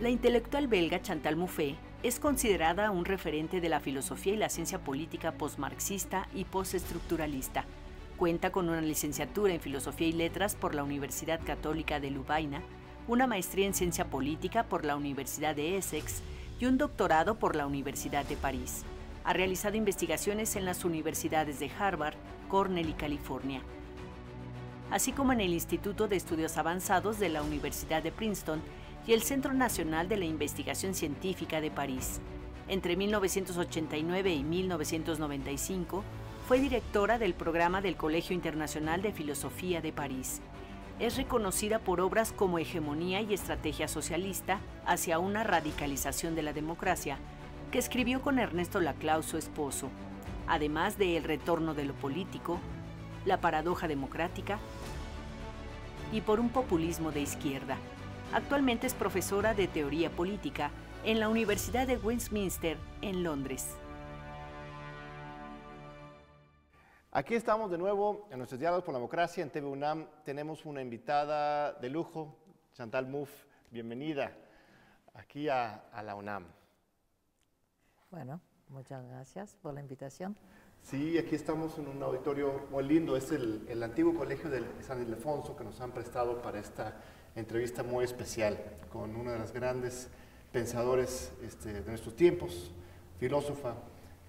La intelectual belga Chantal Mouffe es considerada un referente de la filosofía y la ciencia política postmarxista y postestructuralista. Cuenta con una licenciatura en Filosofía y Letras por la Universidad Católica de Lubaina, una maestría en Ciencia Política por la Universidad de Essex y un doctorado por la Universidad de París. Ha realizado investigaciones en las universidades de Harvard, Cornell y California, así como en el Instituto de Estudios Avanzados de la Universidad de Princeton y el Centro Nacional de la Investigación Científica de París. Entre 1989 y 1995 fue directora del programa del Colegio Internacional de Filosofía de París. Es reconocida por obras como Hegemonía y Estrategia Socialista hacia una radicalización de la democracia, que escribió con Ernesto Laclau, su esposo, además de El retorno de lo político, La paradoja democrática y por un populismo de izquierda. Actualmente es profesora de teoría política en la Universidad de Westminster, en Londres. Aquí estamos de nuevo en nuestros diálogos por la democracia en TV UNAM. Tenemos una invitada de lujo, Chantal Mouffe. Bienvenida aquí a, la UNAM. Bueno, muchas gracias por la invitación. Sí, aquí estamos en un auditorio muy lindo. Es el, el antiguo colegio de San Ildefonso que nos han prestado para esta entrevista muy especial con una de las grandes pensadores este, de nuestros tiempos, filósofa,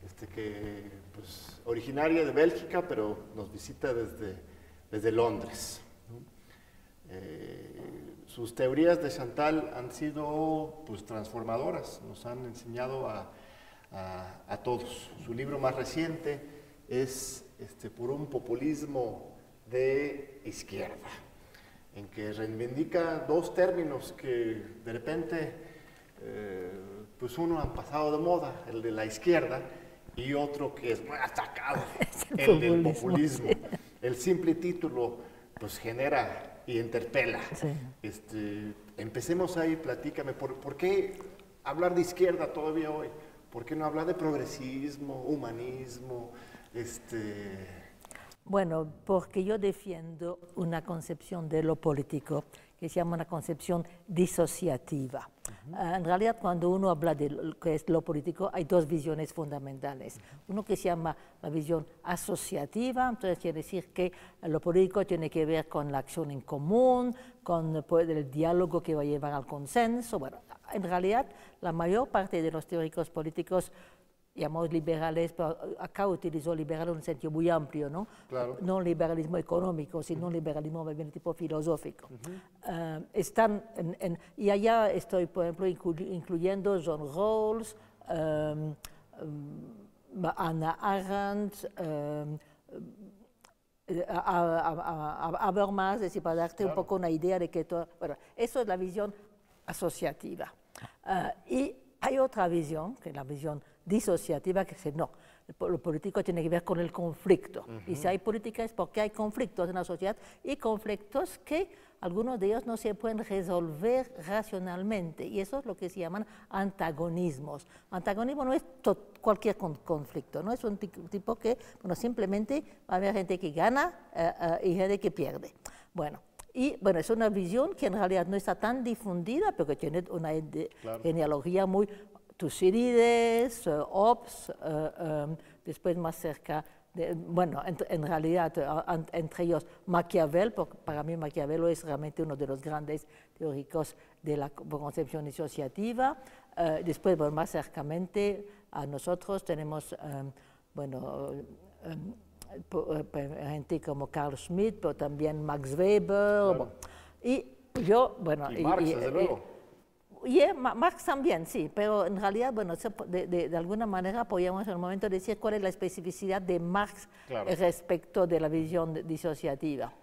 este, que pues, originaria de Bélgica, pero nos visita desde, desde Londres. Eh, sus teorías de Chantal han sido pues, transformadoras, nos han enseñado a, a, todos. Su libro más reciente es este, Por un populismo de izquierda en que reivindica dos términos que de repente, eh, pues uno ha pasado de moda, el de la izquierda, y otro que es muy atacado, el, del populismo. El simple título, pues genera y interpela. Este, empecemos ahí, platícame, ¿por, ¿por qué hablar de izquierda todavía hoy? ¿Por qué no hablar de progresismo, humanismo, este, bueno, porque yo defiendo una concepción de lo político que se llama una concepción disociativa. Ah, en realidad, cuando uno habla de lo que es lo político, hay dos visiones fundamentales. Uno que se llama la visión asociativa, entonces quiere decir que lo político tiene que ver con la acción en común, con pues, el diálogo que va a llevar al consenso. Bueno, en realidad, la mayor parte de los teóricos políticos llamamos liberales, pero acá utilizó liberal en un sentido muy amplio, ¿no? No liberalismo económico, sino liberalismo bien tipo filosófico. Eh, están y allá estoy, por ejemplo, incluyendo John Rawls, um, Anna Arendt, um, Habermas, es decir, para darte un poco una idea de que todo, bueno, eso es la visión asociativa. y hay otra visión, que es la visión disociativa que dice, no, lo político tiene que ver con el conflicto. Y si hay política es porque hay conflictos en la sociedad y conflictos que algunos de ellos no se pueden resolver racionalmente. Y eso es lo que se llaman antagonismos. Antagonismo no es cualquier conflicto, no es un tipo que, bueno, simplemente va a haber gente que gana eh, eh, y gente que pierde. Bueno, y bueno, es una visión que en realidad no está tan difundida, pero que tiene una genealogía muy Tucídides, Hobbes, uh, um, después más cerca, de, bueno, en, en realidad uh, entre ellos Maquiavel, porque para mí Maquiavelo es realmente uno de los grandes teóricos de la concepción asociativa. Uh, después, bueno, más cercamente a nosotros tenemos, um, bueno, um, gente como Carl Schmitt, pero también Max Weber. Claro. Y yo, bueno... Y Marx, y, desde luego. Y Marx también, sí, pero en realidad, bueno, de, de, alguna manera podríamos en el momento decir cuál es la especificidad de Marx respecto de la visión disociativa.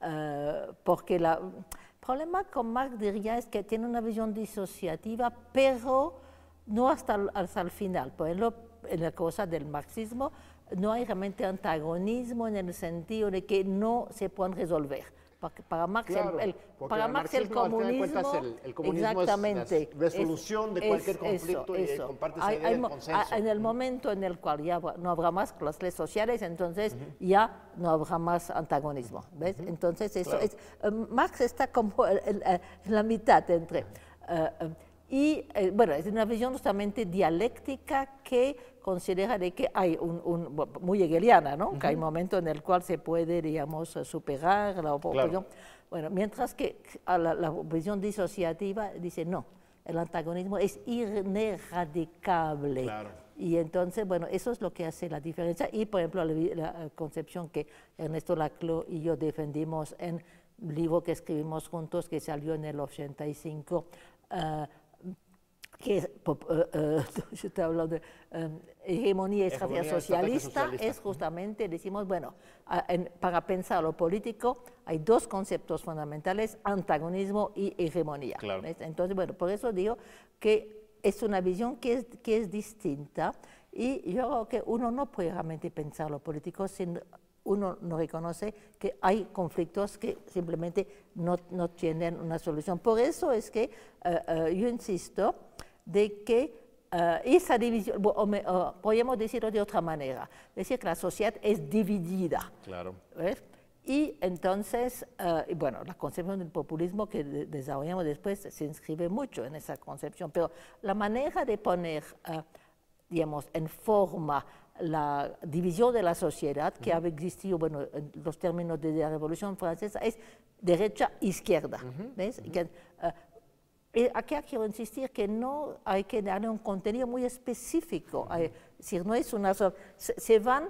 Uh, porque la, el problema con Marx, diría, es que tiene una visión disociativa, pero no hasta, hasta el final. Por ejemplo, en la cosa del marxismo, no hay realmente antagonismo en el sentido de que no se pueden resolver para Marx, el, el comunismo, el, comunismo exactamente, es la resolución de cualquier conflicto y comparte esa idea consenso. En el momento en el cual ya no habrá más clases sociales, entonces ya no habrá más antagonismo. ¿ves? Entonces eso es, eh, Marx está como en la mitad entre... Uh, Y eh, bueno, es una visión justamente dialéctica que considera de que hay un, muy hegeliana, ¿no? Que hay momentos en el cual se puede, digamos, superar la oposición. Bueno, mientras que a la, visión disociativa dice no, el antagonismo es ineradicable. Y entonces, bueno, eso es lo que hace la diferencia. Y, por ejemplo, la, concepción que Ernesto Laclau y yo defendimos en un libro que escribimos juntos, que salió en el 85, que es, yo te hablo de hegemonía y estrategia, socialista, es justamente, decimos, bueno, para pensar lo político hay dos conceptos fundamentales, antagonismo y hegemonía. Entonces, bueno, por eso digo que es una visión que es, que es distinta y yo creo que uno no puede realmente pensar lo político sin uno no reconoce que hay conflictos que simplemente no, no tienen una solución. Por eso es que eh, yo insisto de que uh, esa división, o, podemos decirlo de otra manera, decir que la sociedad es dividida. Claro. Y entonces, uh, bueno, la concepción del populismo que desarrollamos después se inscribe mucho en esa concepción, pero la manera de poner, uh, digamos, en forma la división de la sociedad que ha existido, bueno, en los términos de la Revolución Francesa, es derecha-izquierda. ¿ves? Eh, aquí quiero insistir que no hay que darle un contenido muy específico, es decir, no es una se, van a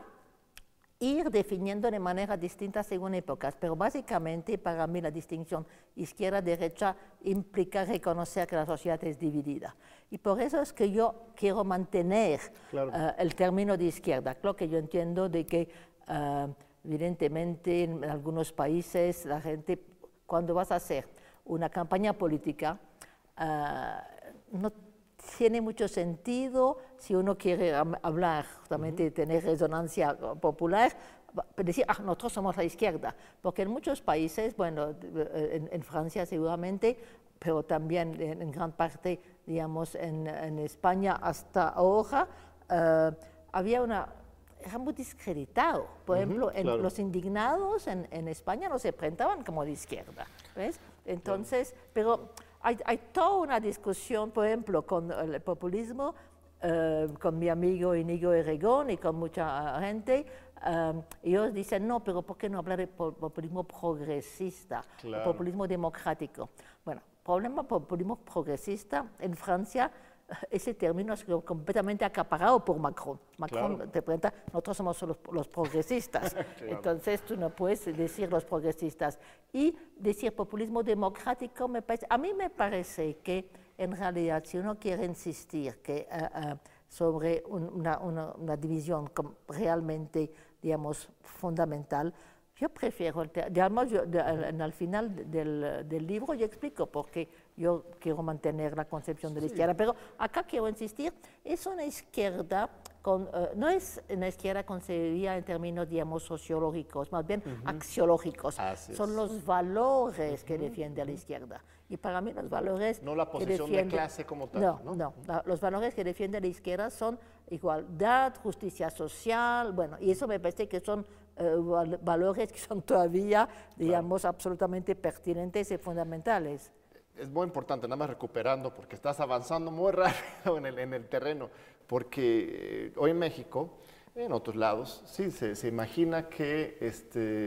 ir definiendo de manera distinta según épocas, pero básicamente para mí la distinción izquierda-derecha implica reconocer que la sociedad es dividida. Y por eso es que yo quiero mantener eh, el término de izquierda. Claro que yo entiendo de que eh, evidentemente en algunos países la gente, cuando vas a hacer una campaña política, Ah, no tiene mucho sentido si uno quiere hablar, justamente tener resonancia popular, decir, ah, nosotros somos la izquierda, porque en muchos países, bueno, en, Francia seguramente, pero también en, gran parte, digamos, en, España hasta ahora, ah, había una, era muy discreditado. Por ejemplo, los indignados en, España no se presentaban como de izquierda, ¿ves? Entonces, pero hay, toda una discusión, por ejemplo, con el populismo, eh, con mi amigo Inigo Erregón y con mucha gente, eh, ellos dicen, no, pero ¿por qué no hablar de populismo progresista, populismo democrático? Bueno, problema populismo progresista en Francia ese término es completamente acaparado por Macron. Macron te pregunta, nosotros somos los, progresistas, entonces tú no puedes decir los progresistas. Y decir populismo democrático, me parece, a mí me parece que en realidad si uno quiere insistir que, eh, eh, sobre una, una, una, división realmente, digamos, fundamental, yo prefiero, digamos, yo, al final del, del, libro yo explico por qué yo quiero mantener la concepción de la izquierda, pero acá quiero insistir, es una izquierda, con, eh, no es una izquierda concebida en términos, digamos, sociológicos, más bien axiológicos. Son los valores que defiende la izquierda. Y para mí los valores... No la posición de clase como tal. No, no, no, los valores que defiende la izquierda son igualdad, justicia social, bueno, y eso me parece que son eh, valores que son todavía, digamos, absolutamente pertinentes y fundamentales. Es muy importante, nada más recuperando, porque estás avanzando muy rápido en el, en el terreno, porque eh, hoy en México, en otros lados, sí, se, se imagina que este,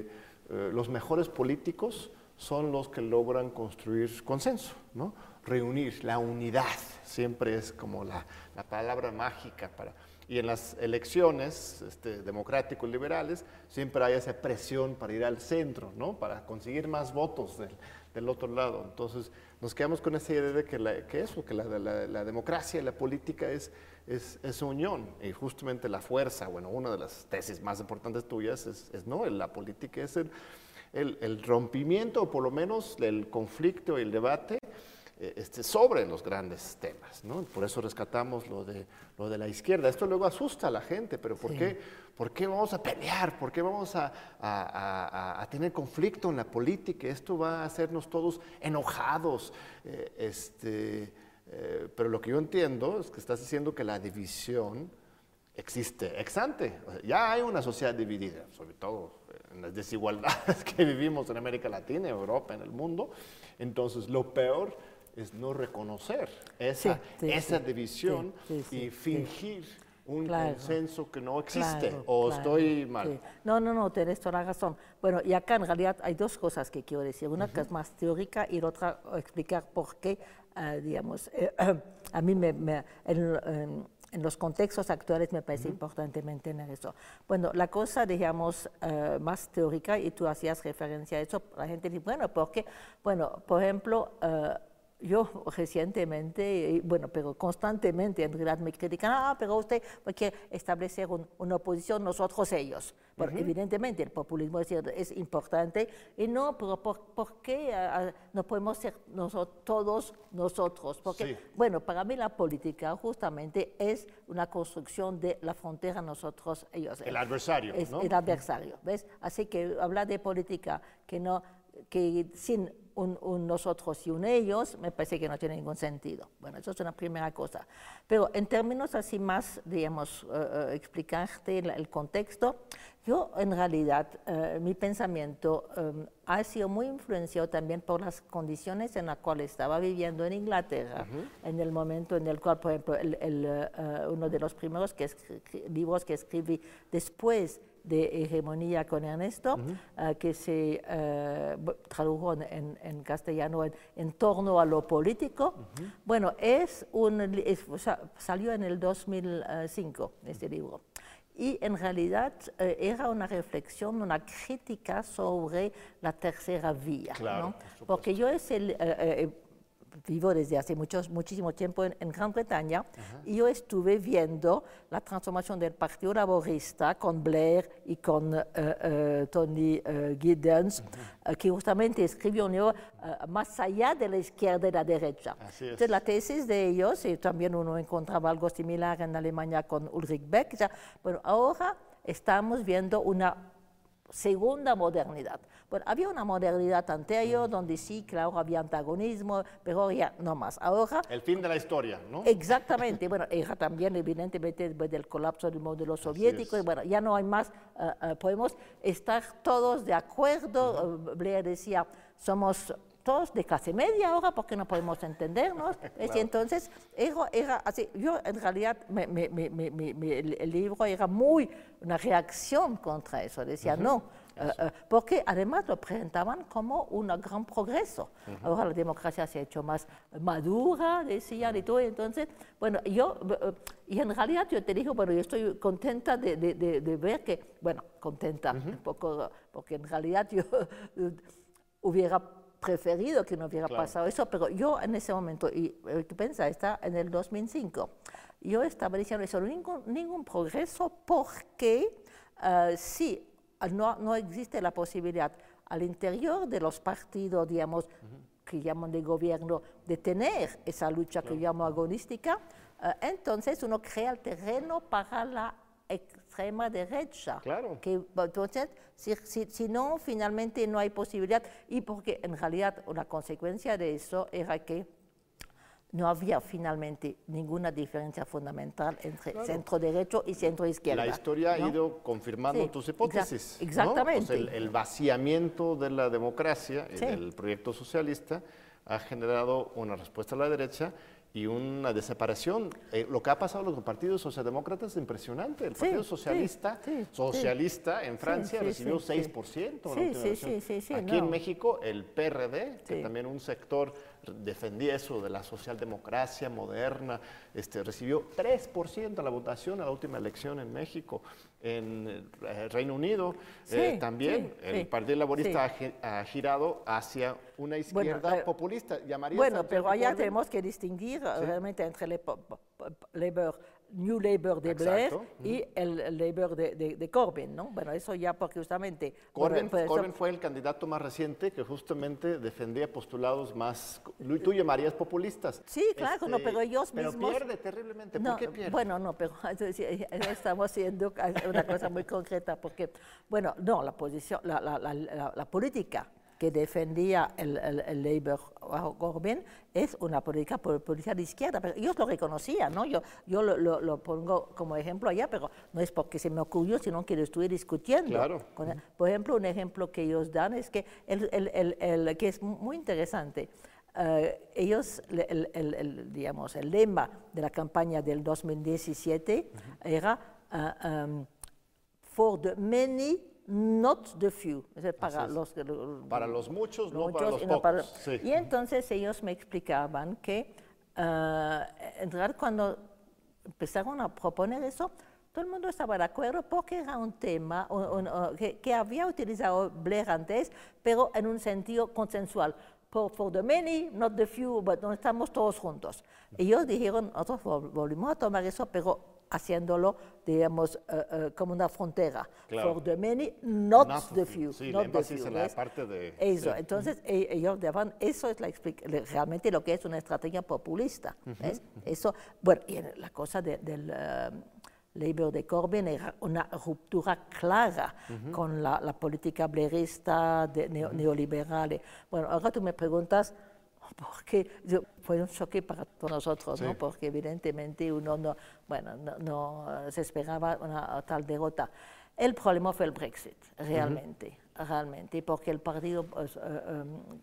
eh, los mejores políticos son los que logran construir consenso, ¿no? reunir, la unidad, siempre es como la, la palabra mágica para y en las elecciones este, democráticos liberales siempre hay esa presión para ir al centro, ¿no? para conseguir más votos del, del otro lado. Entonces nos quedamos con esa idea de que, la, que eso, que la, la, democracia y la política es, es, es, unión y justamente la fuerza, bueno, una de las tesis más importantes tuyas es, es no, la política es el, el, el rompimiento o por lo menos el conflicto y el debate este, sobre los grandes temas. ¿no? Por eso rescatamos lo de, lo de la izquierda. Esto luego asusta a la gente, pero ¿por, qué, ¿por qué vamos a pelear? ¿Por qué vamos a, a, a, tener conflicto en la política? Esto va a hacernos todos enojados. Eh, este, eh, pero lo que yo entiendo es que estás diciendo que la división existe ex ante. ya hay una sociedad dividida, sobre todo en las desigualdades que vivimos en América Latina, Europa, en el mundo. Entonces, lo peor es no reconocer esa, esa división y fingir un consenso que no existe o estoy mal. No, no, no, tienes toda la razón. Bueno, y acá en realidad hay dos cosas que quiero decir. Una que es más teórica y la otra explicar por qué, eh, digamos, eh, a mí me, en, los contextos actuales me parece importante mantener eso. Bueno, la cosa, digamos, eh, más teórica, y tú hacías referencia a eso, la gente dice, bueno, ¿por qué? Bueno, por ejemplo, yo recientemente, bueno, pero constantemente en realidad me critican, ah, pero usted quiere establecer una oposición nosotros ellos. Bueno, evidentemente el populismo es, es, importante, y no, pero ¿por, qué ah, ah, no podemos ser nosotros, todos nosotros? Porque, bueno, para mí la política justamente es una construcción de la frontera nosotros ellos. El adversario, es ¿no? El adversario, ¿ves? Así que hablar de política que no que sin un, nosotros y un ellos, me parece que no tiene ningún sentido. Bueno, eso es una primera cosa. Pero en términos así más, digamos, eh, eh, explicarte el, contexto, yo en realidad eh, mi pensamiento ha sido muy influenciado también por las condiciones en las cuales estaba viviendo en Inglaterra, en el momento en el cual, por ejemplo, el, uno de los primeros que libros que escribí después de hegemonía con Ernesto, eh, que se eh, tradujo en, castellano en, torno a lo político. Bueno, es un, salió en el 2005 este libro. Y en realidad eh, era una reflexión, una crítica sobre la tercera vía. ¿no? Porque yo es el vivo desde hace muchos, muchísimo tiempo en, Gran Bretaña y yo estuve viendo la transformación del Partido Laborista con Blair y con eh, eh, Tony uh, Giddens, que justamente escribió un libro más allá de la izquierda y la derecha. Entonces, la tesis de ellos, y también uno encontraba algo similar en Alemania con Ulrich Beck, bueno, ahora estamos viendo una segunda modernidad. Bueno, había una modernidad anterior donde sí, claro, había antagonismo, pero ya no más. Ahora... El fin de la historia, ¿no? Exactamente. bueno, era también evidentemente después del colapso del modelo soviético. Y bueno, ya no hay más, eh, eh, podemos estar todos de acuerdo. Blair decía, somos todos de clase media ahora porque no podemos entendernos. Y entonces era, así. Yo en realidad el, libro era muy una reacción contra eso. Decía, no, eh, eh, porque además lo presentaban como un gran progreso. Ahora la democracia se ha hecho más madura, decían y todo. Entonces, bueno, yo, eh, y en realidad yo te digo, bueno, yo estoy contenta de, de, ver que, bueno, contenta, un poco, porque en realidad yo hubiera preferido que no hubiera pasado eso, pero yo en ese momento, y tú piensas, está en el 2005, yo estaba diciendo eso, ningún, ningún progreso porque uh, sí, no, no, existe la posibilidad al interior de los partidos, digamos, que llaman de gobierno, de tener esa lucha que llamo agonística, uh, entonces uno crea el terreno para la extrema derecha. Claro. Que, entonces, si, si, no, finalmente no hay posibilidad. Y porque en realidad una consecuencia de eso era que no había finalmente ninguna diferencia fundamental entre centro derecho y centro izquierda. La historia ha ido confirmando tus hipótesis. exactamente. el, vaciamiento de la democracia y del proyecto socialista ha generado una respuesta a la derecha y una desaparición. Eh, lo que ha pasado en los partidos socialdemócratas es impresionante. El Partido Socialista, socialista en Francia recibió 6%. Aquí en México el PRD, que también un sector defendía eso de la socialdemocracia moderna, este, recibió 3% de la votación a la última elección en México. En el eh, Reino Unido eh, también el Partido Laborista ha, girado hacia una izquierda eh, populista. bueno, pero allá tenemos que distinguir realmente entre el Labour New Labour de Blair y el Labour de, Corbyn, ¿no? Bueno, eso ya porque justamente... Corbyn, fue el candidato más reciente que justamente defendía postulados más, tú llamarías populistas. Sí, claro, no, este, pero ellos mismos... Pero pierde terriblemente, ¿por qué pierde? Bueno, no, pero estamos haciendo una cosa muy concreta, porque, bueno, no, la posición, la, la, la, la política que defendía el, el, Labour bajo Corbyn es una política, política de izquierda, pero ellos lo reconocían, ¿no? Yo, yo lo, lo, pongo como ejemplo allá, pero no es porque se me ocurrió, sino que lo estuve discutiendo. Claro. por ejemplo, un ejemplo que ellos dan es que, el, el, el, que es muy interesante, eh, ellos, el, el, el, digamos, el lema de la campaña del 2017 era uh, um, For the many, not the few. Es para, los, para los muchos, no para los pocos. sí. Y entonces ellos me explicaban que uh, en realidad cuando empezaron a proponer eso, todo el mundo estaba de acuerdo porque era un tema que, que, había utilizado Blair antes, pero en un sentido consensual. For, for, the many, not the few, but no estamos todos juntos. Ellos dijeron, nosotros volvimos a tomar eso, pero haciéndolo, digamos, uh, uh, como una frontera. Claro. For the many, not, not the few. Sí, not the few, en la parte de... Eso, sí. entonces -huh. ellos daban, eso es la, realmente lo que es una estrategia populista. Eso, bueno, y la cosa de, del... Uh, Labour de Corbyn era una ruptura clara uh -huh. con la, la, política blairista de, neo, uh -huh. neoliberal. Bueno, ahora tú me preguntas, porque yo, fue un choque para todos nosotros, sí. ¿no? porque evidentemente uno no, bueno, no, no, se esperaba una tal derrota. El problema fue el Brexit, realmente, uh -huh. realmente, porque el partido pues, uh, um,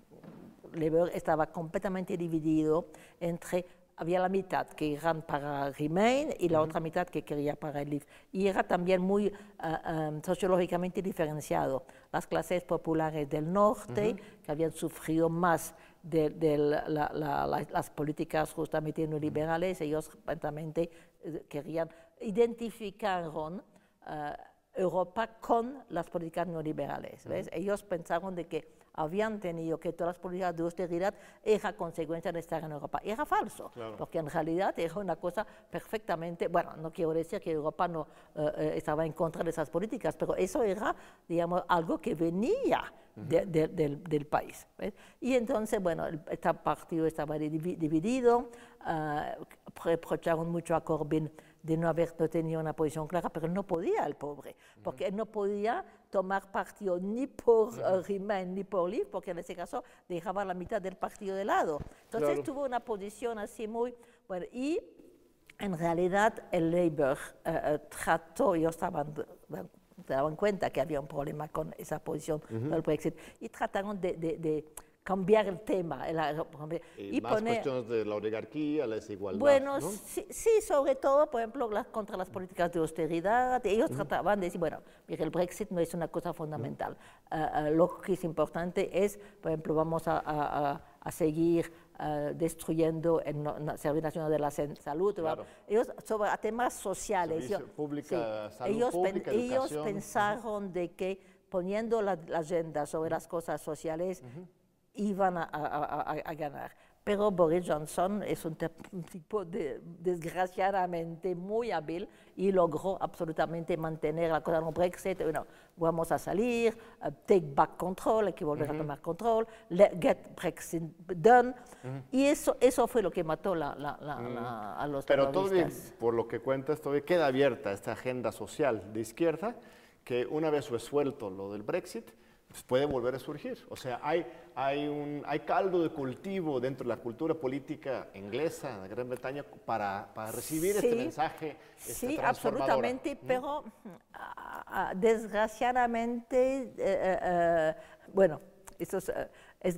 Labour estaba completamente dividido entre había la mitad que eran para Remain y la uh -huh. otra mitad que quería para el Leave. Y era también muy uh, um, sociológicamente diferenciado. Las clases populares del norte, uh -huh. que habían sufrido más de, de la, la, la, las políticas justamente neoliberales, ellos justamente eh, querían, identificaron uh, Europa con las políticas neoliberales. ¿ves? Ellos pensaron de que habían tenido que todas las políticas de austeridad era consecuencia de estar en Europa. Era falso, claro. porque en realidad era una cosa perfectamente, bueno, no quiero decir que Europa no uh, estaba en contra de esas políticas, pero eso era, digamos, algo que venía de, de, del, del, país. ¿ves? Y entonces, bueno, el, este partido estaba dividido, uh, reprocharon mucho a Corbyn de no haber no tenido una posición clara, pero no podía el pobre, porque él no podía tomar partido ni por uh, ni por Leave, porque en ese caso dejaba la mitad del partido de lado. Entonces Claro. tuvo una posición así muy... Bueno, y en realidad el Labour uh, uh, trató, ellos estaban, se daban cuenta que había un problema con esa posición del Brexit, y trataron de, de- de cambiar el tema. el- Y, más cuestiones de la oligarquía, la desigualdad. bueno, ¿no? sí, sí, sobre todo, por ejemplo, las, contra las políticas de austeridad. Ellos trataban de decir, bueno, mire, el Brexit no es una cosa fundamental. Ah, ah, lo que es importante es, por ejemplo, vamos a, a- a- a seguir ah, destruyendo el Servicio Nacional de la Salud. Ellos, sobre temas sociales. Yo- pública, salud ellos, pen- pública, ellos pensaron de que poniendo la, la agenda sobre las cosas sociales, iban a, a- a- a ganar. Pero Boris Johnson es un, un tipo de, desgraciadamente muy hábil y logró absolutamente mantener la cosa en el Brexit. Bueno, vamos a salir, uh, take back control, hay que volver a tomar control, let, get Brexit done. Y eso, eso fue lo que mató la, la- la- la- a los Pero todavía, por lo que cuentas, todavía queda abierta esta agenda social de izquierda que una vez resuelto lo del Brexit, pues puede volver a surgir. O sea, hay, hay, un, hay caldo de cultivo dentro de la cultura política inglesa, de Gran Bretaña, para, para recibir este Sí, mensaje este, Sí, transformador. absolutamente, pero ah, ah, desgraciadamente, eh, eh, eh, bueno, eso es, es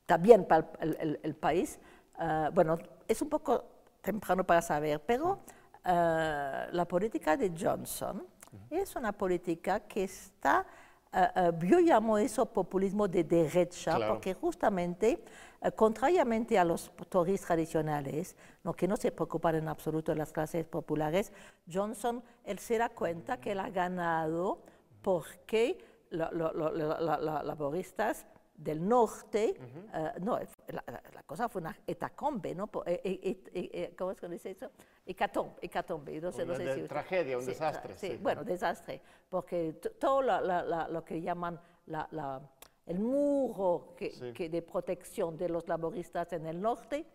está bien para el, el- el país. ah, bueno, es un poco temprano para saber, pero la política de Johnson es una política que está, ah, ah, yo llamo eso populismo de derecha, Claro. porque justamente, eh, contrariamente a los Tories tradicionales, no, que no se preocupan en absoluto de las clases populares, Johnson, él se da cuenta que él ha ganado porque los lo, lo- lo- la- la- laboristas del norte, eh, no, la, la- cosa fue una etacombe, ¿no? Eh, eh, eh, ¿Cómo es que dice eso? Hecatombe, hecatombe, no sé, no Una sé de- si- tragedia, un sí, desastre, sí, sí. bueno, desastre, porque todo la- la- la- lo que llaman la- la- el muro que, que de protección de los laboristas en el norte,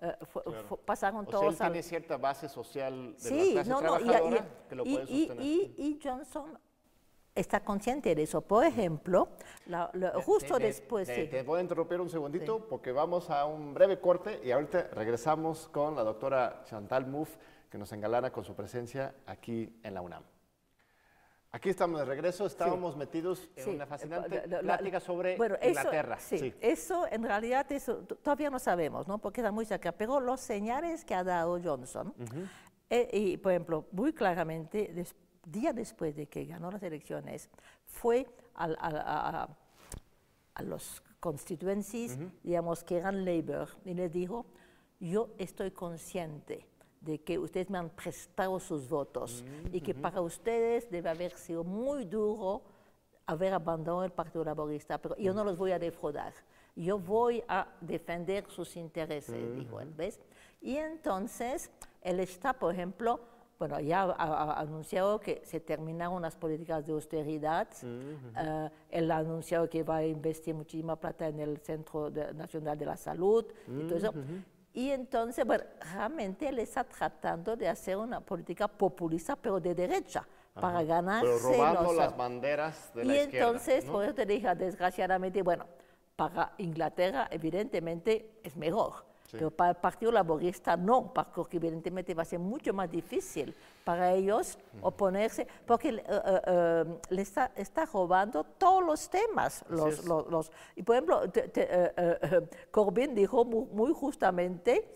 eh, fue- fue- pasaron O sea, él todos al... tiene cierta base social de Sí, la clase no, no, y- trabajadora y, que lo y- puede y- sostener. y- y Johnson está consciente de eso. Por ejemplo, la- la- justo Te- te- después... te, sí. te voy a interrumpir un segundito porque vamos a un breve corte y ahorita regresamos con la doctora Chantal Mouffe que nos engalana con su presencia aquí en la UNAM. Aquí estamos de regreso, estábamos metidos en una fascinante plática sobre Inglaterra. Eso, sí, eso en realidad eso, todavía no sabemos, ¿no? porque está muy cerca, pero los señales que ha dado Johnson, eh, y por ejemplo, muy claramente, día después de que ganó las elecciones, fue a, los constituencies, digamos, que eran Labour, y les dijo, yo estoy consciente de que ustedes me han prestado sus votos y que para ustedes debe haber sido muy duro haber abandonado el Partido Laborista, pero yo no los voy a defraudar. Yo voy a defender sus intereses, dijo él, ¿ves? Y entonces él está, por ejemplo, bueno, ya ha, anunciado que se terminaron las políticas de austeridad, eh, él ha anunciado que va a investir muchísima plata en el Centro Nacional de la Salud y todo eso. Y entonces, bueno, realmente él está tratando de hacer una política populista, pero de derecha, para ganarse pero robando las banderas de la izquierda. Y entonces, por eso te dije, desgraciadamente, bueno, para Inglaterra, evidentemente, es mejor pero para el Partido Laborista no, porque evidentemente va a ser mucho más difícil para ellos oponerse, porque eh, eh, eh, le está, está, robando todos los temas. Los, los, y por ejemplo, Corbyn dijo muy, justamente,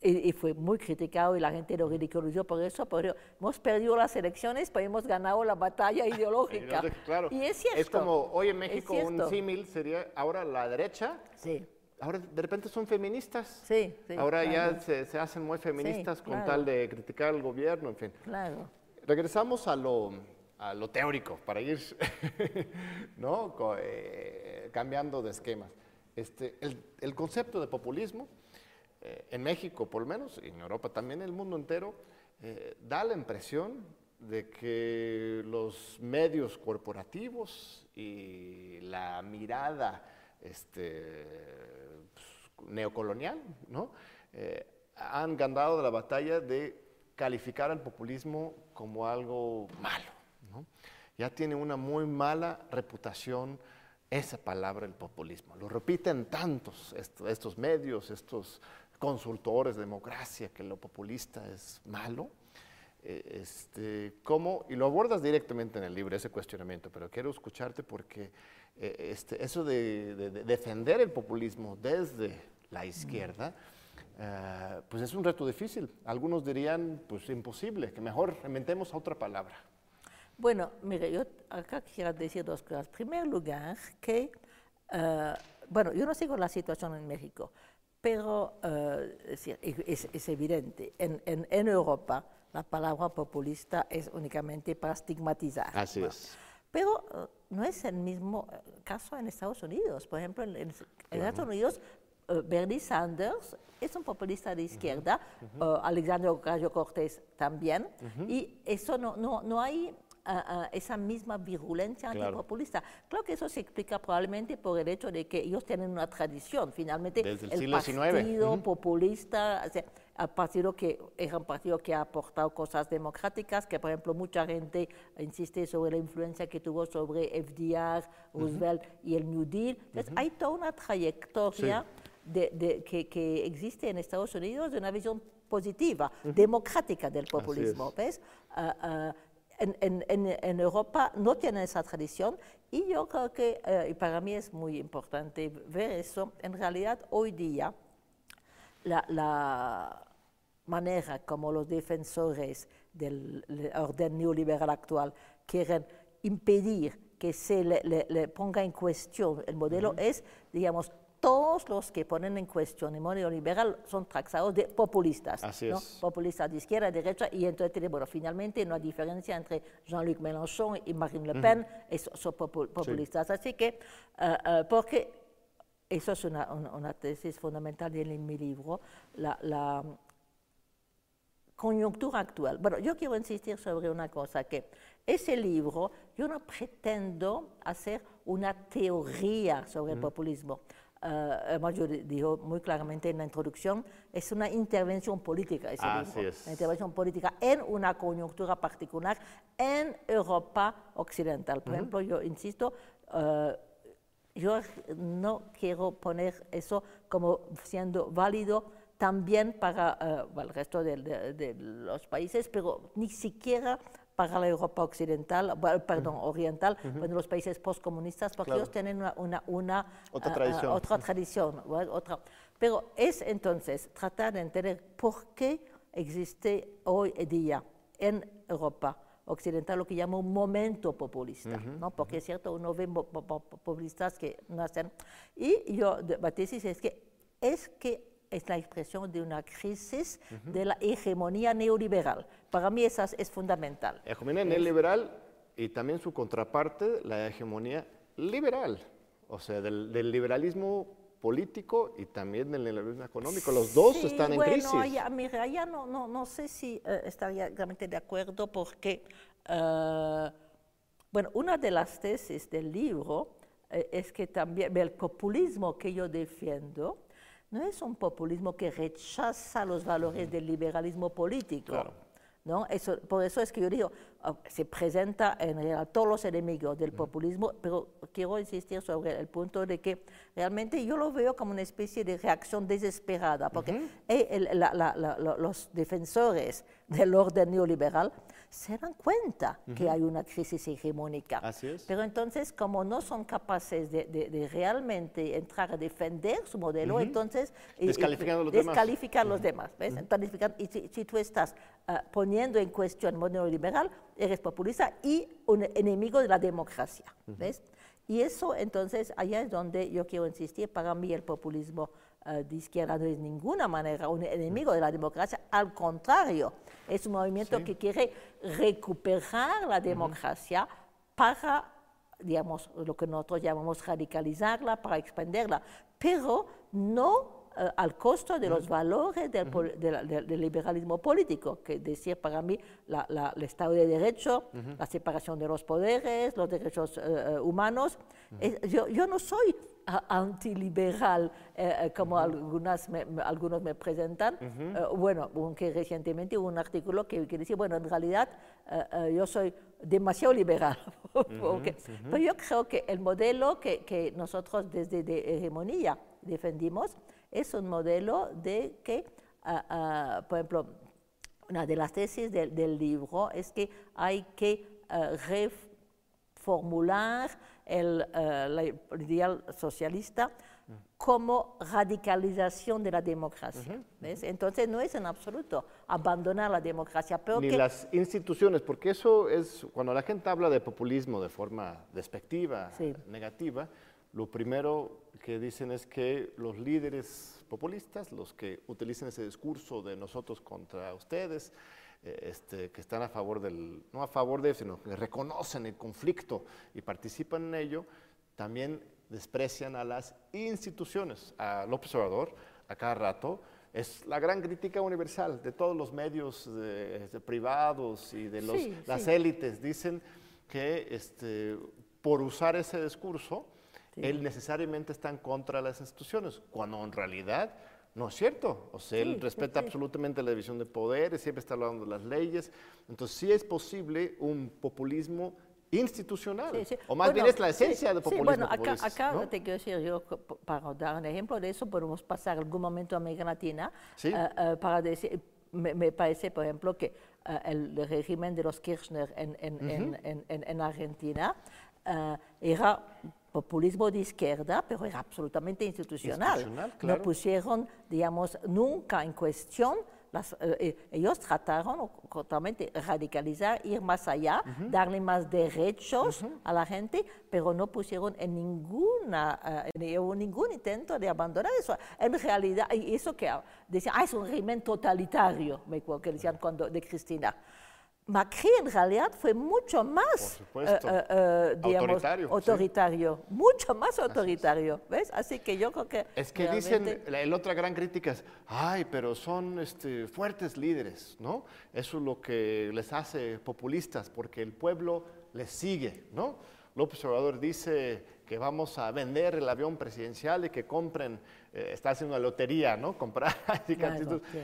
y, fue muy criticado y la gente lo ridiculizó por eso, pero hemos perdido las elecciones, pero hemos ganado la batalla ideológica. claro. Y es cierto. Es como hoy en México un símil sería ahora la derecha. Sí ahora de repente son feministas. Sí, sí Ahora ya se, se, hacen muy feministas con tal de criticar al gobierno, en fin. Claro. Regresamos a lo, a lo teórico, para ir ¿no? Eh, cambiando de esquemas. Este, el, el concepto de populismo, eh, en México por lo menos, y en Europa también, en el mundo entero, eh, da la impresión de que los medios corporativos y la mirada este, pues, neocolonial, ¿no? Eh, han ganado la batalla de calificar al populismo como algo malo. ¿no? Ya tiene una muy mala reputación esa palabra, el populismo. Lo repiten tantos estos medios, estos consultores de democracia, que lo populista es malo. Eh, este, ¿cómo? Y lo abordas directamente en el libro, ese cuestionamiento, pero quiero escucharte porque eh, este, eso de, defender el populismo desde la izquierda, eh, pues es un reto difícil. Algunos dirían, pues imposible, que mejor inventemos otra palabra. Bueno, mire, yo acá quisiera decir dos cosas. En primer lugar, que, eh, bueno, yo no sigo la situación en México, pero es, es, evidente, en, en, en, Europa la palabra populista es únicamente para estigmatizar. Así es. Pero eh, no es el mismo eh, caso en Estados Unidos. Por ejemplo, en, Estados Unidos, eh, Bernie Sanders es un populista de izquierda, Alexandre Ocasio Cortés también, y eso no, no, no hay esa misma virulencia antipopulista. Claro que eso se explica probablemente por el hecho de que ellos tienen una tradición, finalmente el, partido populista, el partido que es un partido que ha aportado cosas democráticas, que por ejemplo mucha gente insiste sobre la influencia que tuvo sobre FDR, Roosevelt y el New Deal. Entonces hay toda una trayectoria de, que, existe en Estados Unidos de una visión positiva, democrática del populismo. ¿ves? Ah, ah, en, en, en, Europa no tiene esa tradición y yo creo que, eh, y para mí es muy importante ver eso, en realidad hoy día la, manera como los defensores del orden neoliberal actual quieren impedir que se le, ponga en cuestión el modelo es, digamos, todos los que ponen en cuestión el modelo liberal son taxados de populistas. Así es. Populistas de izquierda, de derecha, y entonces, bueno, finalmente no hay diferencia entre Jean-Luc Mélenchon y Marine Le Pen, son populistas. Así que, uh, uh, porque eso es una, una, tesis fundamental en mi libro, la, la coyuntura actual. Bueno, yo quiero insistir sobre una cosa, que ese libro, yo no pretendo hacer una teoría sobre el populismo. Uh, yo digo muy claramente en la introducción, es una intervención política, ese Así libro, es. una intervención política en una coyuntura particular en Europa occidental. Por ejemplo, yo insisto, uh, yo no quiero poner eso como siendo válido también para uh, el resto de, de, los países, pero ni siquiera para la Europa occidental, perdón, oriental, bueno, los países postcomunistas, porque ellos tienen una, una, otra tradición. otra tradición otra. Pero es entonces tratar de entender por qué existe hoy día en Europa occidental lo que llamo un momento populista, ¿no? porque es cierto, uno ve populistas que nacen. Y yo, mi tesis es que es que es la expresión de una crisis de la hegemonía neoliberal. Para mí esa es fundamental. Hegemonía neoliberal y también su contraparte, la hegemonía liberal, o sea, del, liberalismo político y también del liberalismo económico. Los dos están en crisis. Bueno, mira, ya no, no, no sé si eh, estaría realmente de acuerdo porque, eh, bueno, una de las tesis del libro eh, es que también el populismo que yo defiendo no es un populismo que rechaza los valores del liberalismo político. ¿no? Eso, por eso es que yo digo, se presenta en realidad todos los enemigos del populismo, pero quiero insistir sobre el punto de que realmente yo lo veo como una especie de reacción desesperada, porque los defensores del orden neoliberal se dan cuenta que hay una crisis hegemónica. Así es. Pero entonces, como no son capaces de, realmente entrar a defender su modelo, entonces... Descalifican a los descalifican los demás. ¿ves? y si, tú estás poniendo en cuestión el modelo liberal, eres populista y un enemigo de la democracia. ¿ves? Y eso, entonces, allá es donde yo quiero insistir. Para mí el populismo uh, de izquierda no es de ninguna manera un enemigo de la democracia, al contrario, es un movimiento que quiere recuperar la democracia para, digamos, lo que nosotros llamamos radicalizarla, para expandirla, pero no eh, al costo de los valores del, liberalismo político, que decir para mí el Estado de Derecho, la separación de los poderes, los derechos eh, eh, humanos. yo, yo, no soy antiliberal como algunas algunos me presentan. bueno, aunque recientemente hubo un artículo que, que decía, bueno, en realidad yo soy demasiado liberal. Pero yo creo que el modelo que, que nosotros desde de hegemonía defendimos es un modelo de que, ah, ah, por ejemplo, una de las tesis del, libro es que hay que ah, reformular el, ideal socialista como radicalización de la democracia. Entonces no es en absoluto abandonar la democracia. Pero Ni las instituciones, porque eso es, cuando la gente habla de populismo de forma despectiva, negativa, lo primero que dicen es que los líderes populistas, los que utilizan ese discurso de nosotros contra ustedes, eh, este, que están a favor del, no a favor de, sino que reconocen el conflicto y participan en ello, también desprecian a las instituciones, al observador a cada rato. Es la gran crítica universal de todos los medios privados y de los, las élites. Dicen que este, por usar ese discurso, él necesariamente está en contra de las instituciones, cuando en realidad no es cierto. O sea, él respeta absolutamente la división de poderes, siempre está hablando de las leyes. Entonces, sí es posible un populismo institucional, o más bien es la esencia del populismo. bueno, acá, acá te quiero decir, yo para dar un ejemplo de eso, podemos pasar algún momento a América Latina eh, eh, para decir, me, parece, por ejemplo, que eh, el régimen de los Kirchner en, en, en, en Argentina era populismo de izquierda, pero era absolutamente institucional. No pusieron, digamos, nunca en cuestión, las, eh, eh, ellos trataron totalmente radicalizar, ir más allá, darle más derechos a la gente, pero no pusieron en ninguna, eh, ningún intento de abandonar eso. En realidad, y eso que decían, ah, es un régimen totalitario, me acuerdo que decían cuando, de Cristina. Macri en realidad fue mucho más eh, eh, eh, digamos, autoritario, mucho más autoritario, ¿ves? Así que yo creo que... Es que dicen, la, otra gran crítica es, ay, pero son este, fuertes líderes, ¿no? Eso es lo que les hace populistas, porque el pueblo les sigue, ¿no? López Obrador dice que vamos a vender el avión presidencial y que compren eh, está haciendo una lotería, ¿no? Comprar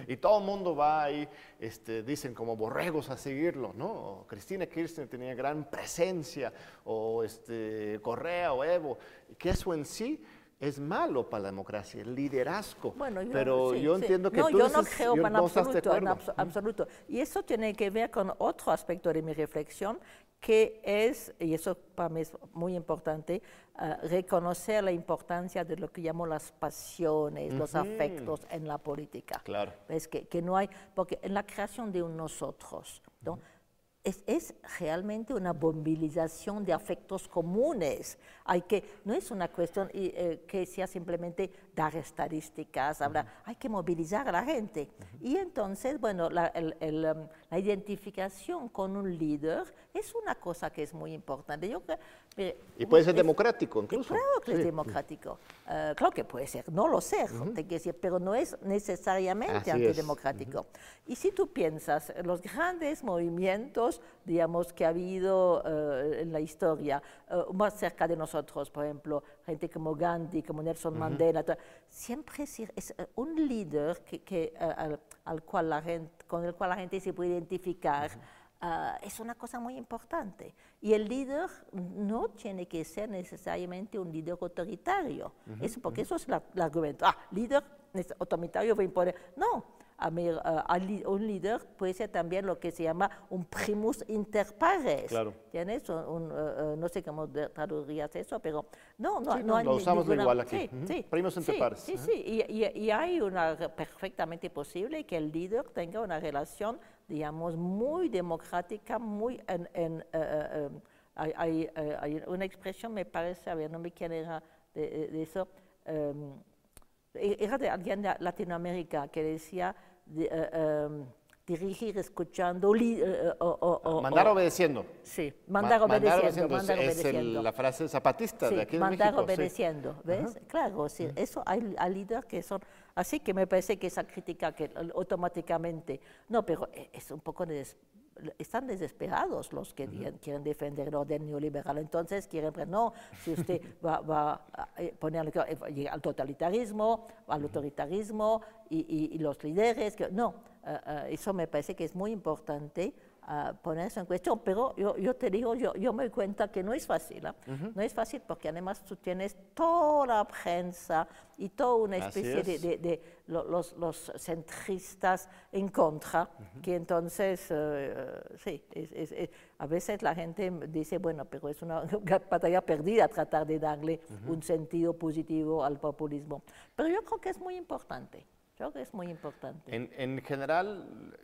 y todo el mundo va ahí, este, dicen como borregos a seguirlo, ¿no? Cristina Kirchner tenía gran presencia, o este, Correa o Evo, que eso en sí es malo para la democracia, el liderazgo. Bueno, yo, pero sí, yo sí. entiendo que no, tú yo no creo en no absoluto, en acuerdo. abso- absoluto. Y eso tiene que ver con otro aspecto de mi reflexión, que es, y eso para mí es muy importante, eh, reconocer la importancia de lo que llamo las pasiones, los afectos en la política. Claro. Es que, que no hay, porque en la creación de un nosotros, ¿no? Es, es realmente una movilización de afectos comunes. Hay que, no es una cuestión eh, que sea simplemente dar estadísticas, hablar, hay que movilizar a la gente. Y entonces, bueno, la, el- el, um, la identificación con un líder es una cosa que es muy importante. Yo Y puede ser es- democrático incluso. Claro que es Sí. democrático. Eh, claro que puede ser, no lo sé, te quiero decir, pero no es necesariamente Así es. antidemocrático. Y si tú piensas, en los grandes movimientos, digamos, que ha habido eh, en la historia, eh, más cerca de nosotros, por ejemplo, gente como Gandhi, como Nelson Mandela, to- siempre es, es, un líder que, que, al, al cual la gente, con el cual la gente se puede identificar. Ah, es una cosa muy importante. Y el líder no tiene que ser necesariamente un líder autoritario. Eso, porque eso es la- el argumento. Ah, líder autoritario va a imponer. No, a mí, ah, li- un líder puede ser también lo que se llama un primus inter pares. Claro. ¿Tienes? Un- un, eh, eh, no sé cómo traducirías eso, pero no, no, Sí, no no, lo usamos ninguna- igual aquí. Sí, Ujú. sí, Primus inter pares. Sí, sí, y, y- y hay una perfectamente posible que el líder tenga una relación, digamos, muy democrática, muy en, en, eh, eh, eh, hay, hay, eh, hay una expresión, me parece, a ver, no me quién era de, de eso, eh, era de alguien de Latinoamérica que decía de, eh, eh, dirigir escuchando, li- eh, o- o- Mandar o- obedeciendo. Sí, Ma- mandar obedeciendo, obedeciendo, es- mandar es el- obedeciendo. la frase zapatista Sí, de aquí de mandar México. sí. obedeciendo, ¿ves? Claro, sí, eso hay, hay líderes que son así que me parece que esa crítica que eh, automáticamente, no, pero e- es un poco des- están desesperados los que di- quieren defender el orden neoliberal, entonces quieren, pues, no, si usted va, va a eh, ponerle que- eh, al totalitarismo, al autoritarismo y, y- y los líderes, que, no, eh, eh, eso me parece que es muy importante a poner eso en cuestión, pero yo, yo te digo, yo, yo me doy cuenta que no es fácil, ¿ah? no es fácil porque además tú tienes toda la prensa y toda una especie de, es. de- de lo- los, los centristas en contra, que entonces, eh, sí, es- a veces la gente dice, bueno, pero es una batalla perdida tratar de darle un sentido positivo al populismo, pero yo creo que es muy importante, creo que es muy importante. En, en general,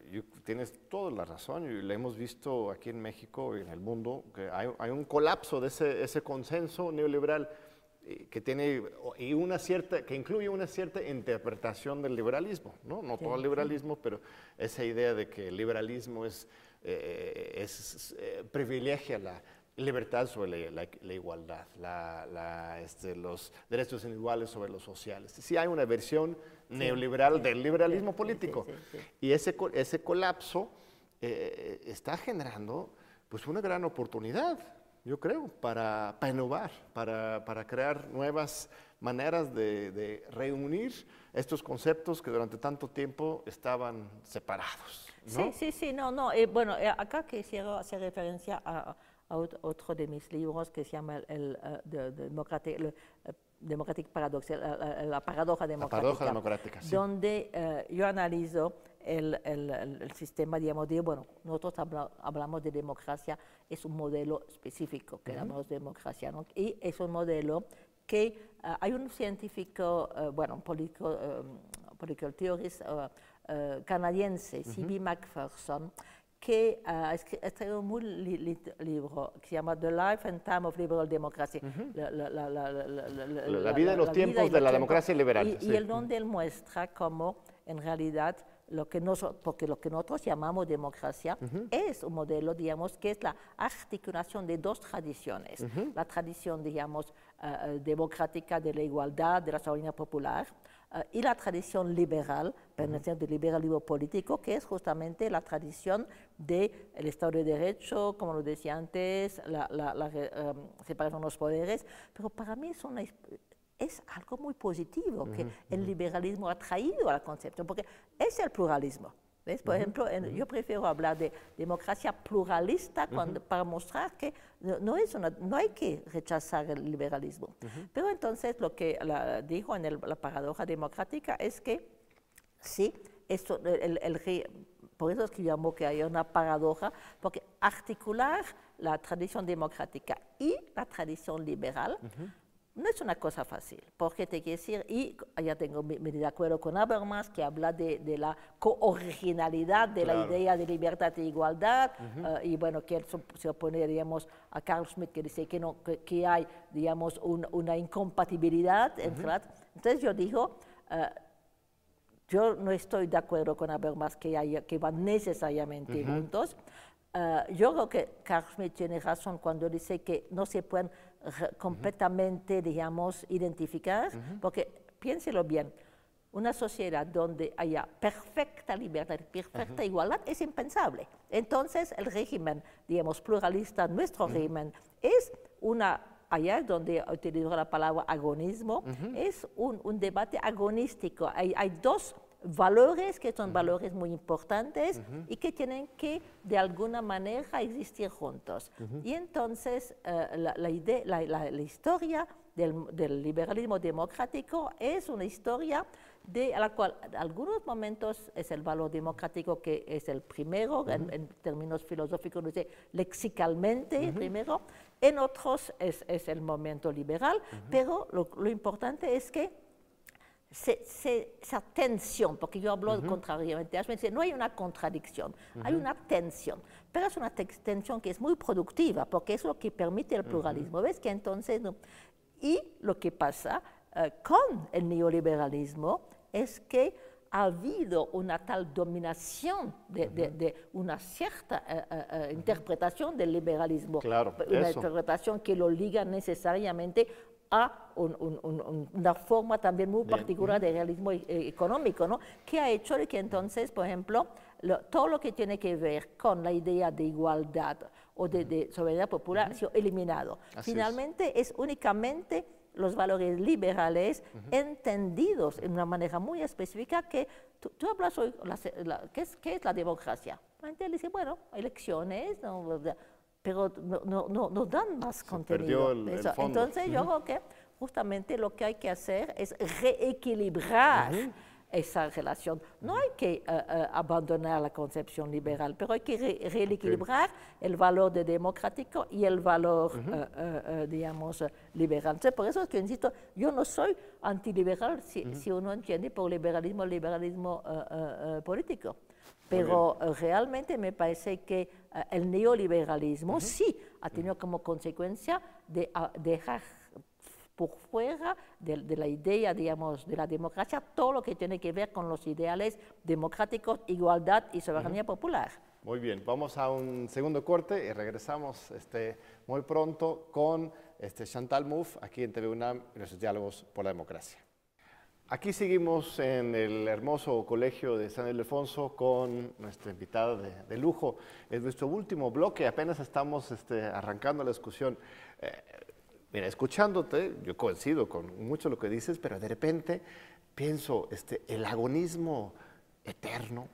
tienes toda la razón, y lo hemos visto aquí en México y en el mundo, que hay, hay un colapso de ese, ese consenso neoliberal eh, que tiene y una cierta que incluye una cierta interpretación del liberalismo, no, no todo el liberalismo, pero esa idea de que el liberalismo es, eh, es eh, privilegia la libertad sobre la, la- la igualdad, la- la, este, los derechos individuales sobre los sociales. Sí hay una versión neoliberal del liberalismo político. Y ese, ese colapso eh, está generando pues, una gran oportunidad, yo creo, para, para innovar, para, para crear nuevas maneras de, de reunir estos conceptos que durante tanto tiempo estaban separados. ¿no? Sí, sí, sí, no, no. eh, bueno, eh, acá quisiera hacer referencia a, a ot- otro de mis libros que se llama el, el, eh, Democratic, el, eh, Democratic Paradox, la, la paradoja democrática. paradoja democrática, sí. Donde eh, yo analizo el, el- sistema, digamos, de, bueno, nosotros habla- hablamos de democracia, es un modelo específico que llamamos democracia, ¿no? Y es un modelo que eh, hay un científico, eh, bueno, un político, political theorist eh, eh, canadiense, C.B. Macpherson, que ah, ha escri- ha escrito un muy li- libro que se llama The Life and Time of Liberal Democracy. la, la- la- la- la- la- vida y los tiempos y de la democracia liberal, Y, y sí. el donde él muestra cómo en realidad lo que noso- porque lo que nosotros llamamos democracia es un modelo, digamos, que es la articulación de dos tradiciones. La tradición, digamos, eh, eh, democrática de la igualdad, de la soberanía popular, y la tradición liberal, perteneciente del liberalismo político, que es justamente la tradición del Estado de Derecho, como lo decía antes, la, la- la re- em, separación de los poderes, pero para mí es una es- es algo muy positivo que el liberalismo ha traído a la concepción, porque es el pluralismo. ¿Ves? Por ejemplo, yo prefiero hablar de democracia pluralista cuando, para mostrar que no, es una, no hay que rechazar el liberalismo. Pero entonces lo que dijo en la paradoja democrática es que sí, esto, el, el, por eso es que llamo que hay una paradoja, porque articular la tradición democrática y la tradición liberal no es una cosa fácil, porque te quiero decir, y ya tengo, me, de acuerdo con Habermas, que habla de, de la cooriginalidad de la idea de libertad e igualdad, eh, y bueno, que él se opone, digamos, a Carl Schmitt, que dice que, no, que, hay, digamos, una incompatibilidad entre las... Entonces yo digo, uh, yo no estoy de acuerdo con Habermas que, haya, que van necesariamente juntos. Uh, yo creo que Carl Schmitt tiene razón cuando dice que no se pueden completamente, digamos, identificar, porque piénselo bien, una sociedad donde haya perfecta libertad, perfecta igualdad, es impensable. Entonces, el régimen, digamos, pluralista, nuestro régimen, es una, allá donde utilizo la palabra agonismo, es un, un, debate agonístico. Hay, hay dos valores que son valores muy importantes y que tienen que de alguna manera existir juntos. Y entonces eh, la, idea, la, historia del, liberalismo democrático es una historia de a la cual en algunos momentos es el valor democrático que es el primero, en, términos filosóficos, dice lexicalmente el primero, en otros es, es, el momento liberal, pero lo, lo importante es que esa tensión, porque yo hablo contrariamente, no hay una contradicción, hay una tensión, pero es una tensión que es muy productiva, porque es lo que permite el pluralismo. ¿Ves que entonces, y lo que pasa eh, con el neoliberalismo es que ha habido una tal dominación de, una cierta eh, eh, interpretación del liberalismo, una interpretación que lo liga necesariamente a una forma también muy particular de realismo e, e, económico, ¿no? que ha hecho que entonces, por ejemplo, todo lo que tiene que ver con la idea de igualdad o de, soberanía popular ha sido eliminado. Finalmente es. únicamente los valores liberales entendidos en una manera muy específica que tú, hablas hoy, ¿qué, es, ¿qué, es, la democracia? La gente dice, bueno, elecciones, ¿no? Pero no, no, no, dan más contenido. Entonces yo creo que justamente lo que hay que hacer es reequilibrar esa relación. No hay que eh, eh, abandonar la concepción liberal, pero hay que reequilibrar el valor de democrático y el valor, eh, digamos, liberal. por eso es que insisto, yo no soy antiliberal si, si uno entiende por liberalismo el liberalismo político. Pero realmente me parece que el neoliberalismo sí ha tenido como consecuencia de dejar por fuera de, la idea, digamos, de la democracia, todo lo que tiene que ver con los ideales democráticos, igualdad y soberanía popular. Muy bien, vamos a un segundo corte y regresamos este, muy pronto con este Chantal Mouffe aquí en TV UNAM y los diálogos por la democracia. Aquí seguimos en el hermoso colegio de San Ildefonso con nuestra invitada de, lujo. Es nuestro último bloque, apenas estamos este, arrancando la discusión. Eh, mira, escuchándote, yo coincido con mucho lo que dices, pero de repente pienso, este, el agonismo eterno,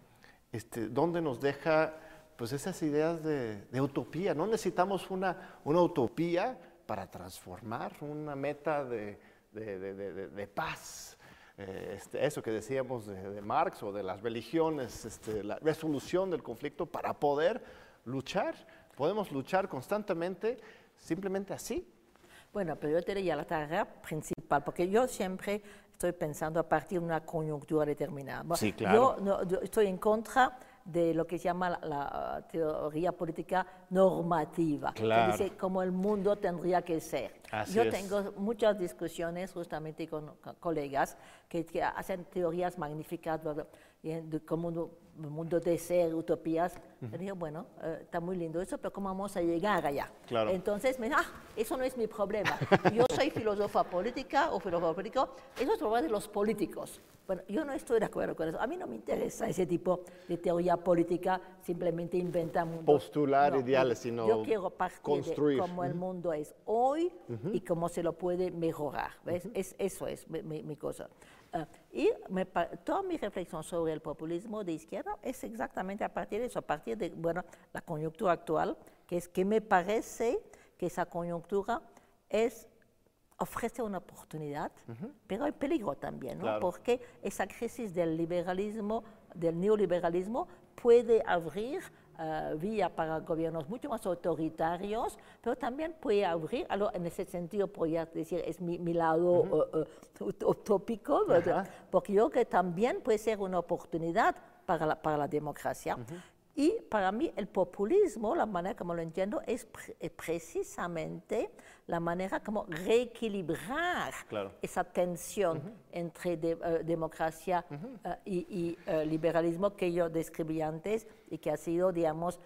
este, ¿dónde nos deja pues esas ideas de, utopía? No necesitamos una, utopía para transformar una meta de paz eh, este, eso que decíamos de, Marx o de las religiones, este, la resolución del conflicto para poder luchar. Podemos luchar constantemente simplemente así. Bueno, pero yo te diría la tarea principal, porque yo siempre estoy pensando a partir de una coyuntura determinada. sí, claro. yo estoy en contra de lo que se llama la, teoría política normativa, que dice cómo el mundo tendría que ser. Yo tengo muchas discusiones justamente con, colegas que, hacen teorías magníficas de cómo mundo de ser, utopías. digo, bueno, eh, está muy lindo eso, pero ¿cómo vamos a llegar allá? Entonces me ah, eso no es mi problema. Yo soy filósofa política o filósofo político, eso es problema de los políticos. Bueno, yo no estoy de acuerdo con eso. A mí no me interesa ese tipo de teoría política, simplemente inventar mundo. Postular ideales, sino Yo quiero partir de cómo el mundo es hoy y cómo se lo puede mejorar. ¿ves? es, eso es mi, cosa. Uh, y me, toda mi reflexión sobre el populismo de izquierda es exactamente a partir de eso, a partir de bueno, la coyuntura actual, que es que me parece que esa coyuntura es, ofrece una oportunidad, pero hay peligro también, ¿no? porque esa crisis del liberalismo, del neoliberalismo, puede abrir uh, vía para gobiernos mucho más autoritarios, pero también puede abrir, en ese sentido podría decir, es mi, mi lado uh, uh, utópico, porque yo creo que también puede ser una oportunidad para la, para la democracia. Y para mí el populismo, la manera como lo entiendo, es precisamente la manera como reequilibrar esa tensión entre eh, democracia eh, y, eh, liberalismo que yo describí antes y que ha sido, digamos,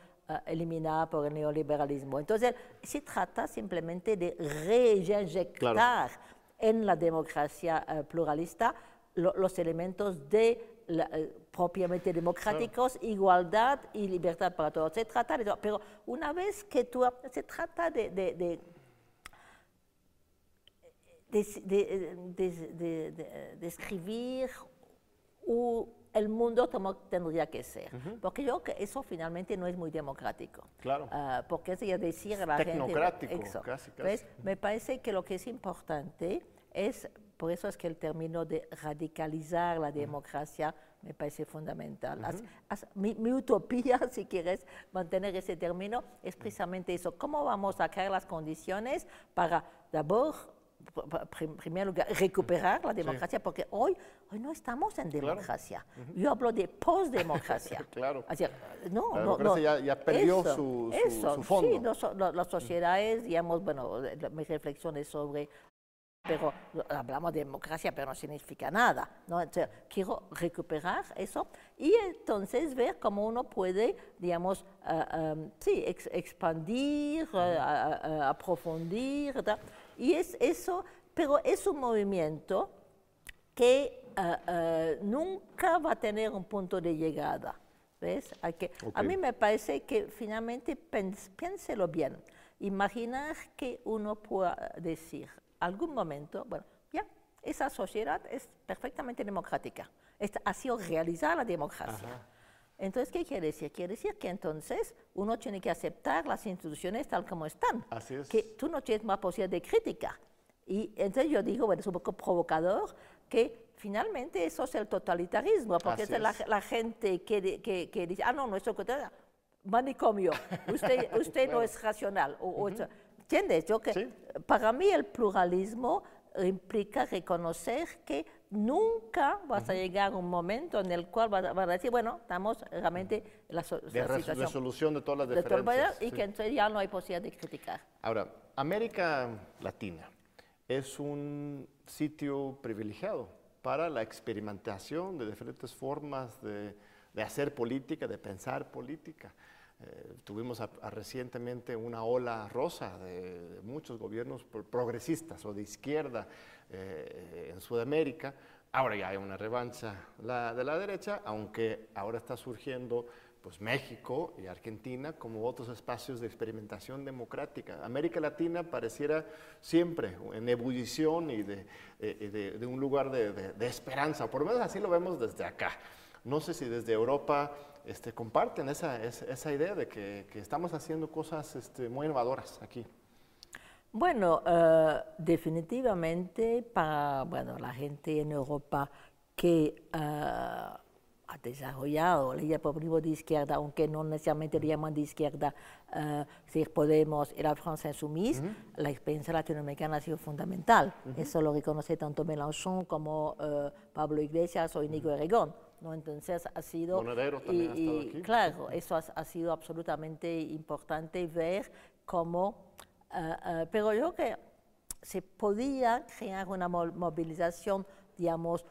eliminada por el neoliberalismo. Entonces, se trata simplemente de reinyectar en la democracia pluralista los elementos de eh, propiamente democráticos, igualdad y libertad para todos. Se trata de pero una vez que tú, se trata de, de, de describir el mundo como tendría que ser. Porque yo que eso finalmente no es muy democrático. Claro. Uh, porque es decir a la Tecnocrático, gente... Casi, casi. Me parece que lo que es importante es por eso es que el término de radicalizar la democracia me parece fundamental. mi, utopía, si quieres mantener ese término, es precisamente eso. ¿Cómo vamos a crear las condiciones para, d'abord, en primer lugar, recuperar la democracia, porque hoy, hoy no estamos en democracia. Yo hablo de postdemocracia. claro. no, la no, ya, perdió su, su, fondo. Sí, las sociedades, digamos, bueno, mis reflexiones sobre pero hablamos de democracia, pero no significa nada. ¿no? Entonces, quiero recuperar eso y entonces ver cómo uno puede, digamos, uh, sí, expandir, uh, aprofundir. Y es eso, pero es un movimiento que nunca va a tener un punto de llegada. ¿Ves? Que, A mí me parece que finalmente piénselo bien. Imaginar que uno pueda decir, algún momento, bueno, ya, esa sociedad es perfectamente democrática. ha sido realizada la democracia. Entonces, ¿qué quiere decir? Quiere decir que entonces uno tiene que aceptar las instituciones tal como están. Así es. Que tú no tienes más posibilidad de crítica. Y entonces yo digo, bueno, es un poco provocador que finalmente eso es el totalitarismo, porque es, la, gente que, que, dice, ah, no, nuestro manicomio, usted, usted no es racional. O, ¿Entiendes? Yo que para mí el pluralismo implica reconocer que nunca vas a llegar a un momento en el cual vas a, decir, bueno, estamos realmente en la, de resolución de todas las diferencias. y que entonces ya no hay posibilidad de criticar. Ahora, América Latina es un sitio privilegiado para la experimentación de diferentes formas de, de hacer política, de pensar política. Eh, tuvimos recientemente una ola rosa de, muchos gobiernos progresistas o de izquierda eh, en Sudamérica. Ahora ya hay una revancha de la derecha, aunque ahora está surgiendo pues México y Argentina como otros espacios de experimentación democrática. América Latina pareciera siempre en ebullición y de, eh, de un lugar de, esperanza, por lo menos así lo vemos desde acá. No sé si desde Europa este, comparten esa, esa, idea de que, que, estamos haciendo cosas este, muy innovadoras aquí. Bueno, uh, definitivamente para bueno, la gente en Europa que uh, ha desarrollado el populismo de izquierda, aunque no necesariamente le llaman de izquierda, uh, si Podemos y la Francia Insoumise, uh -huh. la experiencia latinoamericana ha sido fundamental. Uh -huh. Eso lo reconoce tanto Mélenchon como Pablo Iglesias o Inigo Erregón. Entonces ha sido... y, Claro, eso ha, sido absolutamente importante ver cómo... Eh, eh, pero yo creo que se podía crear una movilización, digamos,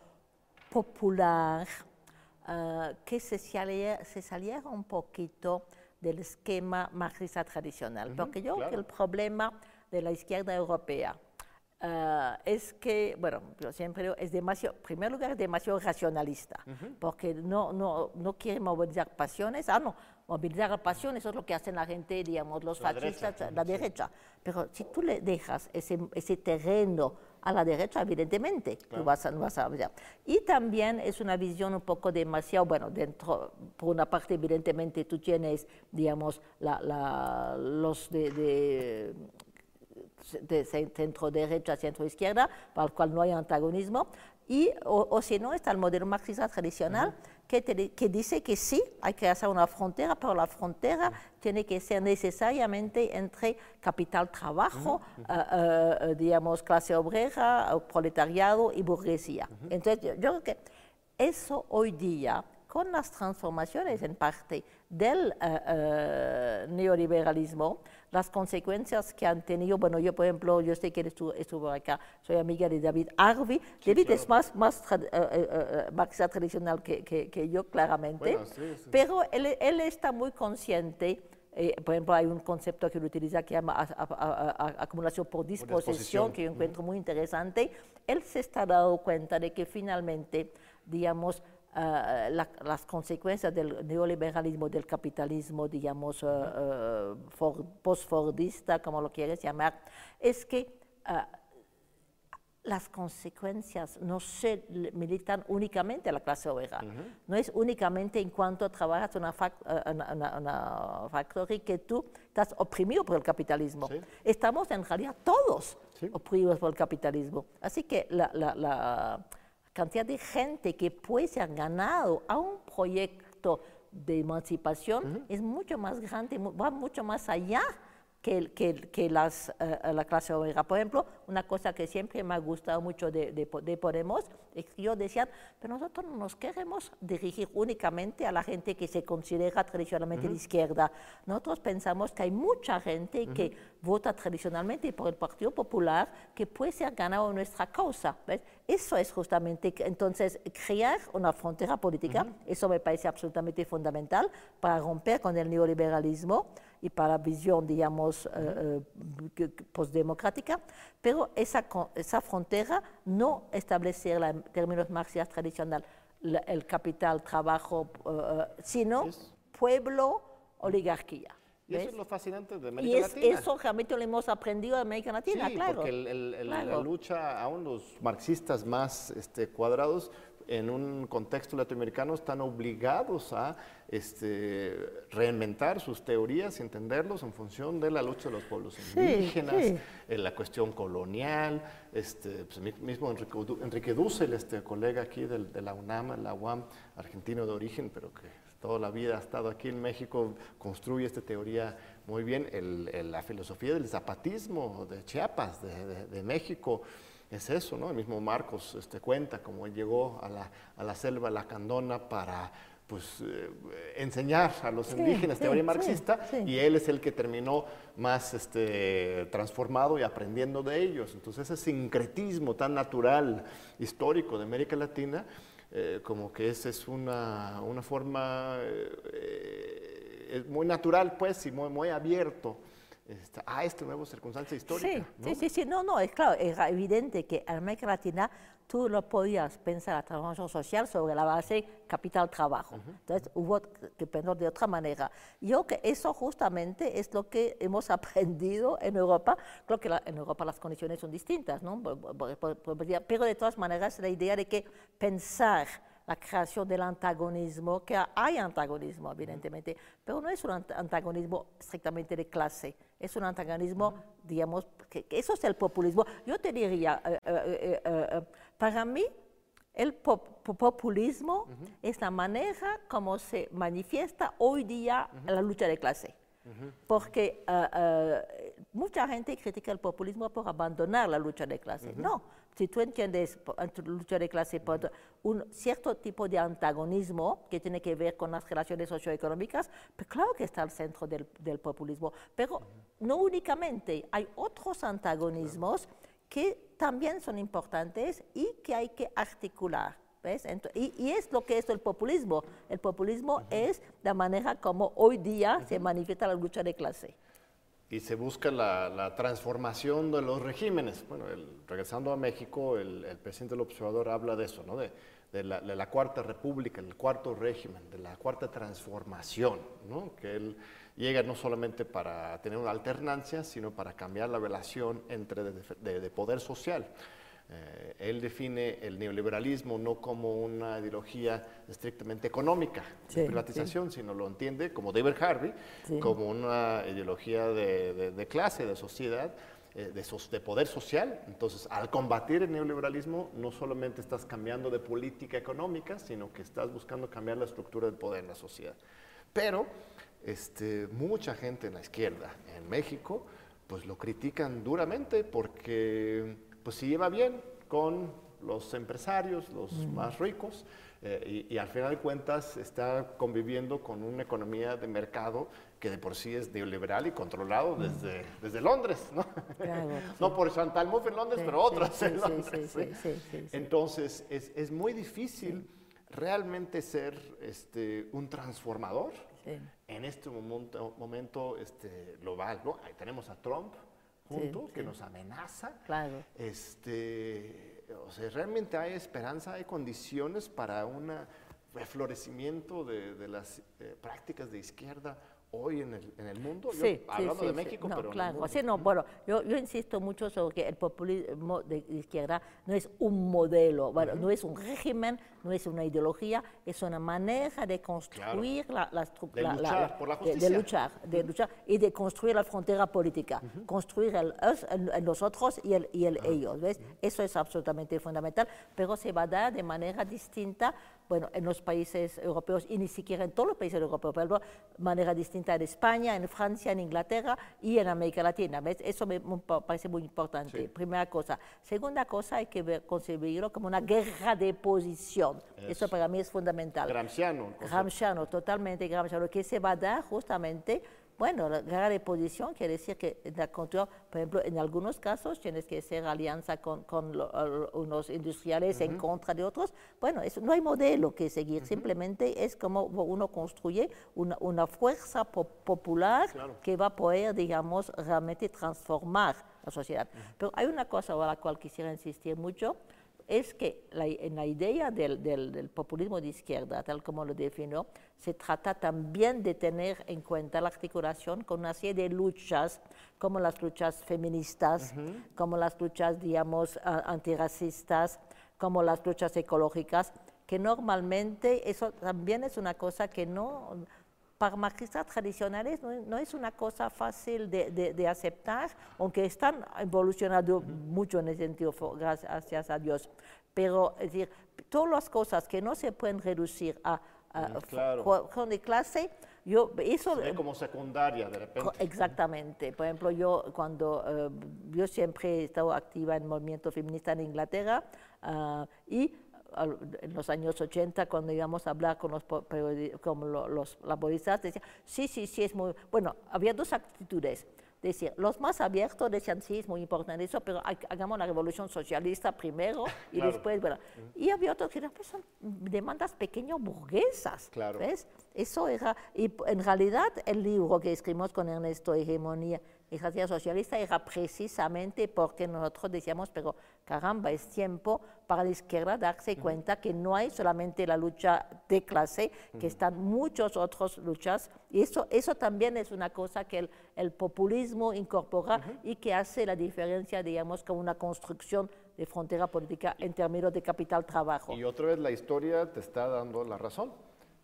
popular, eh, que se saliera, se saliera, un poquito del esquema marxista tradicional. Porque yo creo que el problema de la izquierda europea Ah, es que, bueno, yo siempre digo, es demasiado, en primer lugar, es demasiado racionalista, porque no, no, no quiere movilizar pasiones. Ah, no, movilizar pasiones, eso es lo que hacen la gente, digamos, los fascistas, la derecha. Pero si tú le dejas ese, ese terreno a la derecha, evidentemente. Tú vas a, vas a, y también es una visión un poco demasiado, bueno, dentro, por una parte, evidentemente, tú tienes, digamos, la, los de, de centro derecha, centro izquierda, para el cual no hay antagonismo, y, o, si no, está el modelo marxista tradicional que, que, dice que sí, hay que hacer una frontera, pero la frontera tiene que ser necesariamente entre capital trabajo, eh, eh, eh, digamos, clase obrera, proletariado y burguesía. Entonces, yo, yo creo que eso hoy día con las transformaciones en parte del neoliberalismo, las consecuencias que han tenido, bueno, yo por ejemplo, yo sé que estuvo, acá, soy amiga de David Harvey, David es más, más uh, marxista tradicional que, que, yo, claramente, pero él, él, está muy consciente por ejemplo, hay un concepto que él utiliza que se llama acumulación por disposición, que yo encuentro muy interesante. Él se está dando cuenta de que finalmente, digamos, eh, las consecuencias del neoliberalismo, del capitalismo, digamos, uh, uh, post-fordista, como lo quieres llamar, es que las consecuencias no se militan únicamente a la clase obrera. No es únicamente en cuanto trabajas en una, una, factoría que tú estás oprimido por el capitalismo. Estamos en realidad todos oprimidos por el capitalismo. Así que la, la cantidad de gente que puede ser ganado a un proyecto de emancipación es mucho más grande, va mucho más allá que, que, que las, uh, la clase obrera. Por ejemplo, una cosa que siempre me ha gustado mucho de, de, de, Podemos es que yo decía, pero nosotros no nos queremos dirigir únicamente a la gente que se considera tradicionalmente de izquierda. Nosotros pensamos que hay mucha gente que vota tradicionalmente por el Partido Popular que puede ser ganado nuestra causa. ¿ves? Eso es justamente, entonces, crear una frontera política, eso me parece absolutamente fundamental para romper con el neoliberalismo y para visión, digamos, uh, uh, postdemocrática, pero esa, esa frontera no establecer en términos marxistas tradicional el capital, trabajo, uh, sino pueblo, oligarquía. Y eso es lo fascinante de América y es, Latina. Eso realmente lo hemos aprendido de América Latina, sí, claro. Porque el, el, la lucha, aún los marxistas más este, cuadrados, en un contexto latinoamericano están obligados a este, reinventar sus teorías y entenderlos en función de la lucha de los pueblos indígenas, En la cuestión colonial. Este, pues, mismo Enrique, Dussel, este colega aquí de la UNAM, la UAM, argentino de origen, pero que toda la vida ha estado aquí en México, construye esta teoría muy bien. la filosofía del zapatismo de Chiapas, de, de México, es eso, ¿no? El mismo Marcos este, cuenta cómo llegó a la, a la selva lacandona para pues, eh, enseñar a los indígenas teoría marxista y él es el que terminó más este, transformado y aprendiendo de ellos. Entonces ese sincretismo tan natural, histórico de América Latina, eh, como que esa es una, una forma eh, muy natural pues y muy, muy abierto a esta nueva circunstancia histórica. Sí, sí, sí, no, no, es claro, era evidente que en América Latina tú no podías pensar la transformación social sobre la base capital-trabajo. Entonces hubo que pensar de otra manera. Yo que eso justamente es lo que hemos aprendido en Europa. Creo que en Europa las condiciones son distintas, ¿no? Pero de todas maneras la idea de que pensar la creación del antagonismo, que hay antagonismo, evidentemente, pero no es un antagonismo estrictamente de clase, es un antagonismo, digamos, que, eso es el populismo. Yo te diría, eh, eh, eh, para mí, el populismo es la manera como se manifiesta hoy día la lucha de clase. Porque mucha gente critica el populismo por abandonar la lucha de clase. No, si tú entiendes lucha de clase por un cierto tipo de antagonismo que tiene que ver con las relaciones socioeconómicas, pues claro que está al centro del, populismo. Pero no únicamente, hay otros antagonismos que también son importantes y que hay que articular. ¿ves? y, es lo que es el populismo. El populismo es la manera como hoy día se manifiesta la lucha de clase y se busca la, transformación de los regímenes. Bueno, regresando a México, el, presidente del observador habla de eso, ¿no? de, la, cuarta república, el cuarto régimen, de la cuarta transformación, ¿no? que él llega no solamente para tener una alternancia, sino para cambiar la relación entre de, poder social. Eh, él define el neoliberalismo no como una ideología estrictamente económica de privatización, sino lo entiende como David Harvey, como una ideología de, clase, de sociedad, eh, de, de, poder social. Entonces, al combatir el neoliberalismo, no solamente estás cambiando de política económica, sino que estás buscando cambiar la estructura del poder en la sociedad. Pero este, mucha gente en la izquierda en México, pues lo critican duramente porque pues se lleva bien con los empresarios, los más ricos, eh, y, al final de cuentas está conviviendo con una economía de mercado que de por sí es neoliberal y controlado desde, desde Londres, ¿no? no por Chantal Mouffe en Londres, pero otras en Londres. Entonces es, es, muy difícil realmente ser este, un transformador en este momento, momento este, global, ¿no? Ahí tenemos a Trump, junto, que nos amenaza. Claro. Este, o sea, realmente hay esperanza, hay condiciones para un reflorecimiento de, de las eh, prácticas de izquierda hoy en el, en el mundo? Sí, hablando de México, no, pero claro. Sí, no, bueno, yo, yo, insisto mucho sobre que el populismo de izquierda no es un modelo, bueno, no es un régimen, no es una ideología, es una manera de construir la, la. De luchar por la justicia. De, luchar, de luchar y de construir la frontera política, construir el, el, nosotros y el, y el ellos, ¿ves? Eso es absolutamente fundamental, pero se va a dar de manera distinta bueno, en los países europeos y ni siquiera en todos los países europeos, pero de manera distinta en España, en Francia, en Inglaterra y en América Latina. ¿ves? Eso me, parece muy importante, primera cosa. Segunda cosa, hay que ver, concebirlo como una guerra de posición. Eso, para mí es fundamental. Gramsciano. Gramsciano, totalmente Gramsciano, que se va a dar justamente bueno, la guerra de posición quiere decir que, por ejemplo, en algunos casos tienes que hacer alianza con, con unos industriales en contra de otros. Bueno, eso, no hay modelo que seguir, simplemente es como uno construye una, una fuerza popular que va a poder, digamos, realmente transformar la sociedad. Pero hay una cosa a la cual quisiera insistir mucho, es que en la idea del, populismo de izquierda, tal como lo definió, se trata también de tener en cuenta la articulación con una serie de luchas, como las luchas feministas, como las luchas, digamos, antirracistas, como las luchas ecológicas, que normalmente eso también es una cosa que no para marxistas tradicionales no, es una cosa fácil de, aceptar, aunque están evolucionando mucho en ese sentido, gracias a Dios. Pero, es decir, todas las cosas que no se pueden reducir a, a de clase, yo, eso, se ve como secundaria de repente. Exactamente. Por ejemplo, yo cuando eh, yo siempre he estado activa en el movimiento feminista en Inglaterra uh, y en los años 80, cuando íbamos a hablar con los, con los laboristas, decían, sí, sí, sí, es muy... Bueno, había dos actitudes. Decir, los más abiertos decían, sí, es muy importante eso, pero hagamos la revolución socialista primero y después, bueno. Y había otros que decían, pues son demandas pequeño burguesas, claro. ¿ves? Eso era, y en realidad el libro que escribimos con Ernesto Hegemonía estrategia socialista era precisamente porque nosotros decíamos, pero caramba, es tiempo para la izquierda darse cuenta que no hay solamente la lucha de clase, que están muchas otras luchas, y eso, eso también es una cosa que el, populismo incorpora y que hace la diferencia, digamos, con una construcción de frontera política en términos de capital-trabajo. Y otra vez la historia te está dando la razón.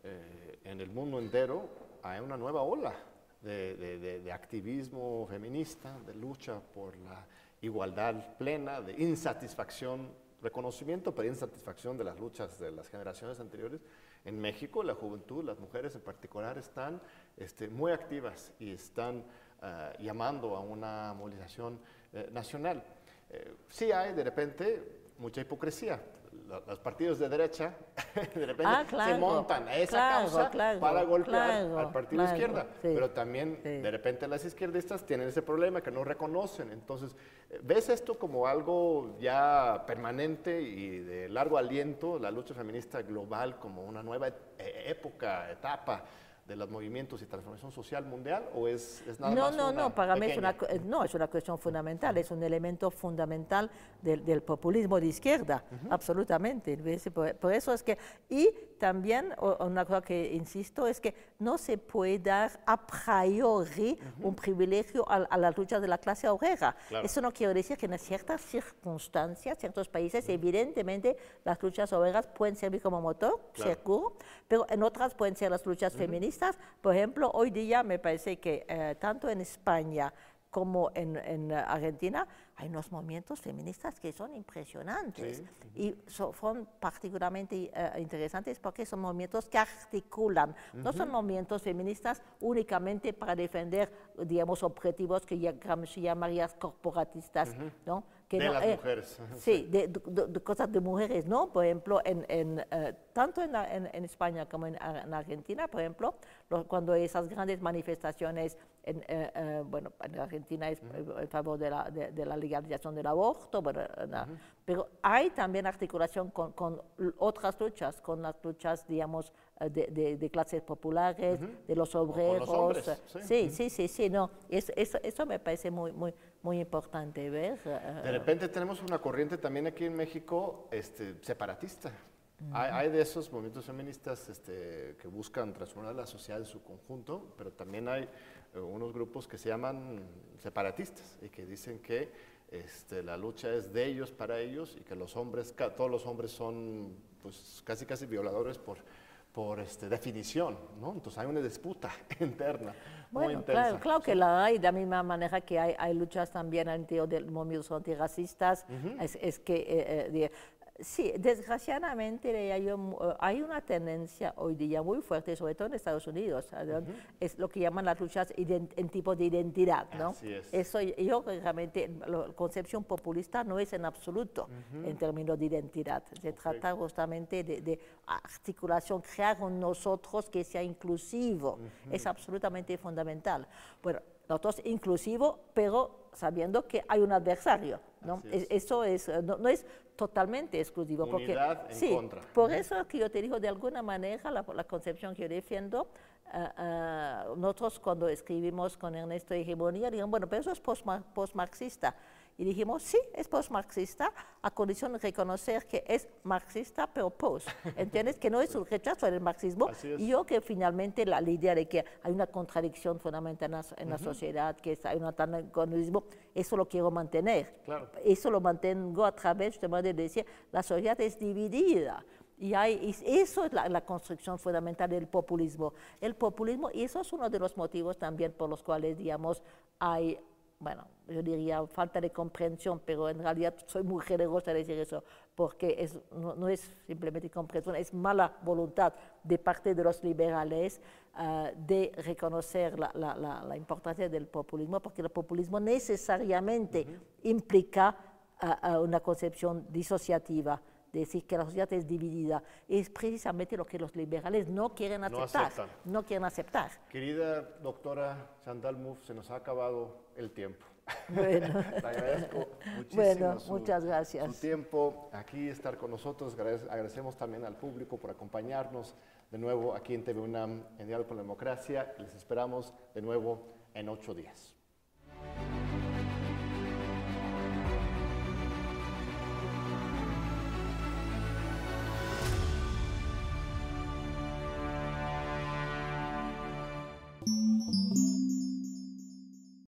Eh, en el mundo entero hay una nueva ola de, activismo feminista, de lucha por la igualdad plena, de insatisfacción, reconocimiento, pero insatisfacción de las luchas de las generaciones anteriores. En México, la juventud, las mujeres en particular, están este, muy activas y están eh, llamando a una movilización eh, nacional. Eh, sí hay de repente mucha hipocresía los partidos de derecha de repente ah, se montan a esa causa para golpear al partido de izquierda. Pero también de repente las izquierdistas tienen ese problema que no reconocen. Entonces, ¿ves esto como algo ya permanente y de largo aliento, la lucha feminista global como una nueva e-, época, etapa de los movimientos y transformación social mundial o es, es nada no, más no, no, para mí es una, no, es una cuestión fundamental, es un elemento fundamental del, del populismo de izquierda, absolutamente. Por, por eso es que, y también una cosa que insisto es que no se puede dar a priori un privilegio a, a las luchas de la clase obrera. Claro. Eso no quiere decir que en ciertas circunstancias, ciertos países, evidentemente las luchas obreras pueden servir como motor, Claro. seguro, pero en otras pueden ser las luchas feministas. Por ejemplo, hoy día me parece que eh, tanto en España como en, en, Argentina hay unos movimientos feministas que son impresionantes. Y so- son particularmente eh, interesantes porque son movimientos que articulan, no son movimientos feministas únicamente para defender, digamos, objetivos que ya Gramsci llamaría corporatistas, ¿no? Que De no, las eh, mujeres, Sí, de, de- de cosas de mujeres, ¿no? Por ejemplo, en, en, eh, tanto en, la- en- en España como en, Ar- en Argentina, por ejemplo, lo- cuando esas grandes manifestaciones, en, eh, eh, bueno, en Argentina es eh, en favor de la, de, la legalización del aborto, bueno, eh, na- pero hay también articulación con, con otras luchas, con las luchas, digamos, de, clases populares, de los obreros. hombres, eh, sí. sí, sí, sí, sí, no, es- eso, eso me parece muy, muy, muy importante ver. eh, De repente tenemos una corriente también aquí en México este, separatista. hay, hay de esos movimientos feministas este, que buscan transformar la sociedad en su conjunto, pero también hay eh, unos grupos que se llaman separatistas y que dicen que este, la lucha es de ellos para ellos y que los hombres, todos los hombres son pues, casi casi violadores por, por este, definición, ¿no? Entonces hay una disputa interna muy Bueno, intensa. claro, claro que la hay, de la misma manera que hay, hay luchas también al interior de movimientos antirracistas. es, es que, eh, eh, sí, desgraciadamente hay, eh, hay una tendencia hoy día muy fuerte, sobre todo en Estados Unidos, es lo que llaman las luchas en tipo de identidad. ¿no? Así es. Eso yo realmente, la concepción populista no es en absoluto en términos de identidad. Se trata justamente de, de articulación, crear un nosotros que sea inclusivo. Es absolutamente fundamental. Bueno, nosotros inclusivo, pero sabiendo que hay un adversario. ¿No? Es. Eso es, eh, no, no es totalmente exclusivo. Unidad porque, en sí, contra. Por eso que yo te digo, de alguna manera, la, la concepción que yo defiendo, ah, ah, nosotros cuando escribimos con Ernesto Hegemonía, dijeron, bueno, pero eso es postma- postmarxista. Y dijimos, sí, es postmarxista, a condición de reconocer que es marxista, pero post. ¿Entiendes? Que no es un rechazo del marxismo. Y yo que finalmente la, la idea de que hay una contradicción fundamental en la, en la sociedad, que es- hay un antagonismo, eso lo quiero mantener. Claro. Eso lo mantengo a través de decir, la sociedad es dividida. Y, hay, y eso es la, la construcción fundamental del populismo. El populismo, y eso es uno de los motivos también por los cuales, digamos, hay, bueno, yo diría falta de comprensión, pero en realidad soy muy generosa de decir eso, porque es, no, no es simplemente comprensión, es mala voluntad de parte de los liberales ah, de reconocer la, la- la- la importancia del populismo, porque el populismo necesariamente implica ah, ah, una concepción disociativa, decir que la sociedad es dividida. Es precisamente lo que los liberales no quieren No aceptar. aceptan. no quieren aceptar. Querida doctora Chantal Mouffe, se nos ha acabado el tiempo. Bueno. Le agradezco muchísimo Bueno, su, muchas gracias. su tiempo aquí, estar con nosotros. Agradec- Agradecemos también al público por acompañarnos de nuevo aquí en TV UNAM en Diálogo con la Democracia. Les esperamos de nuevo en ocho días.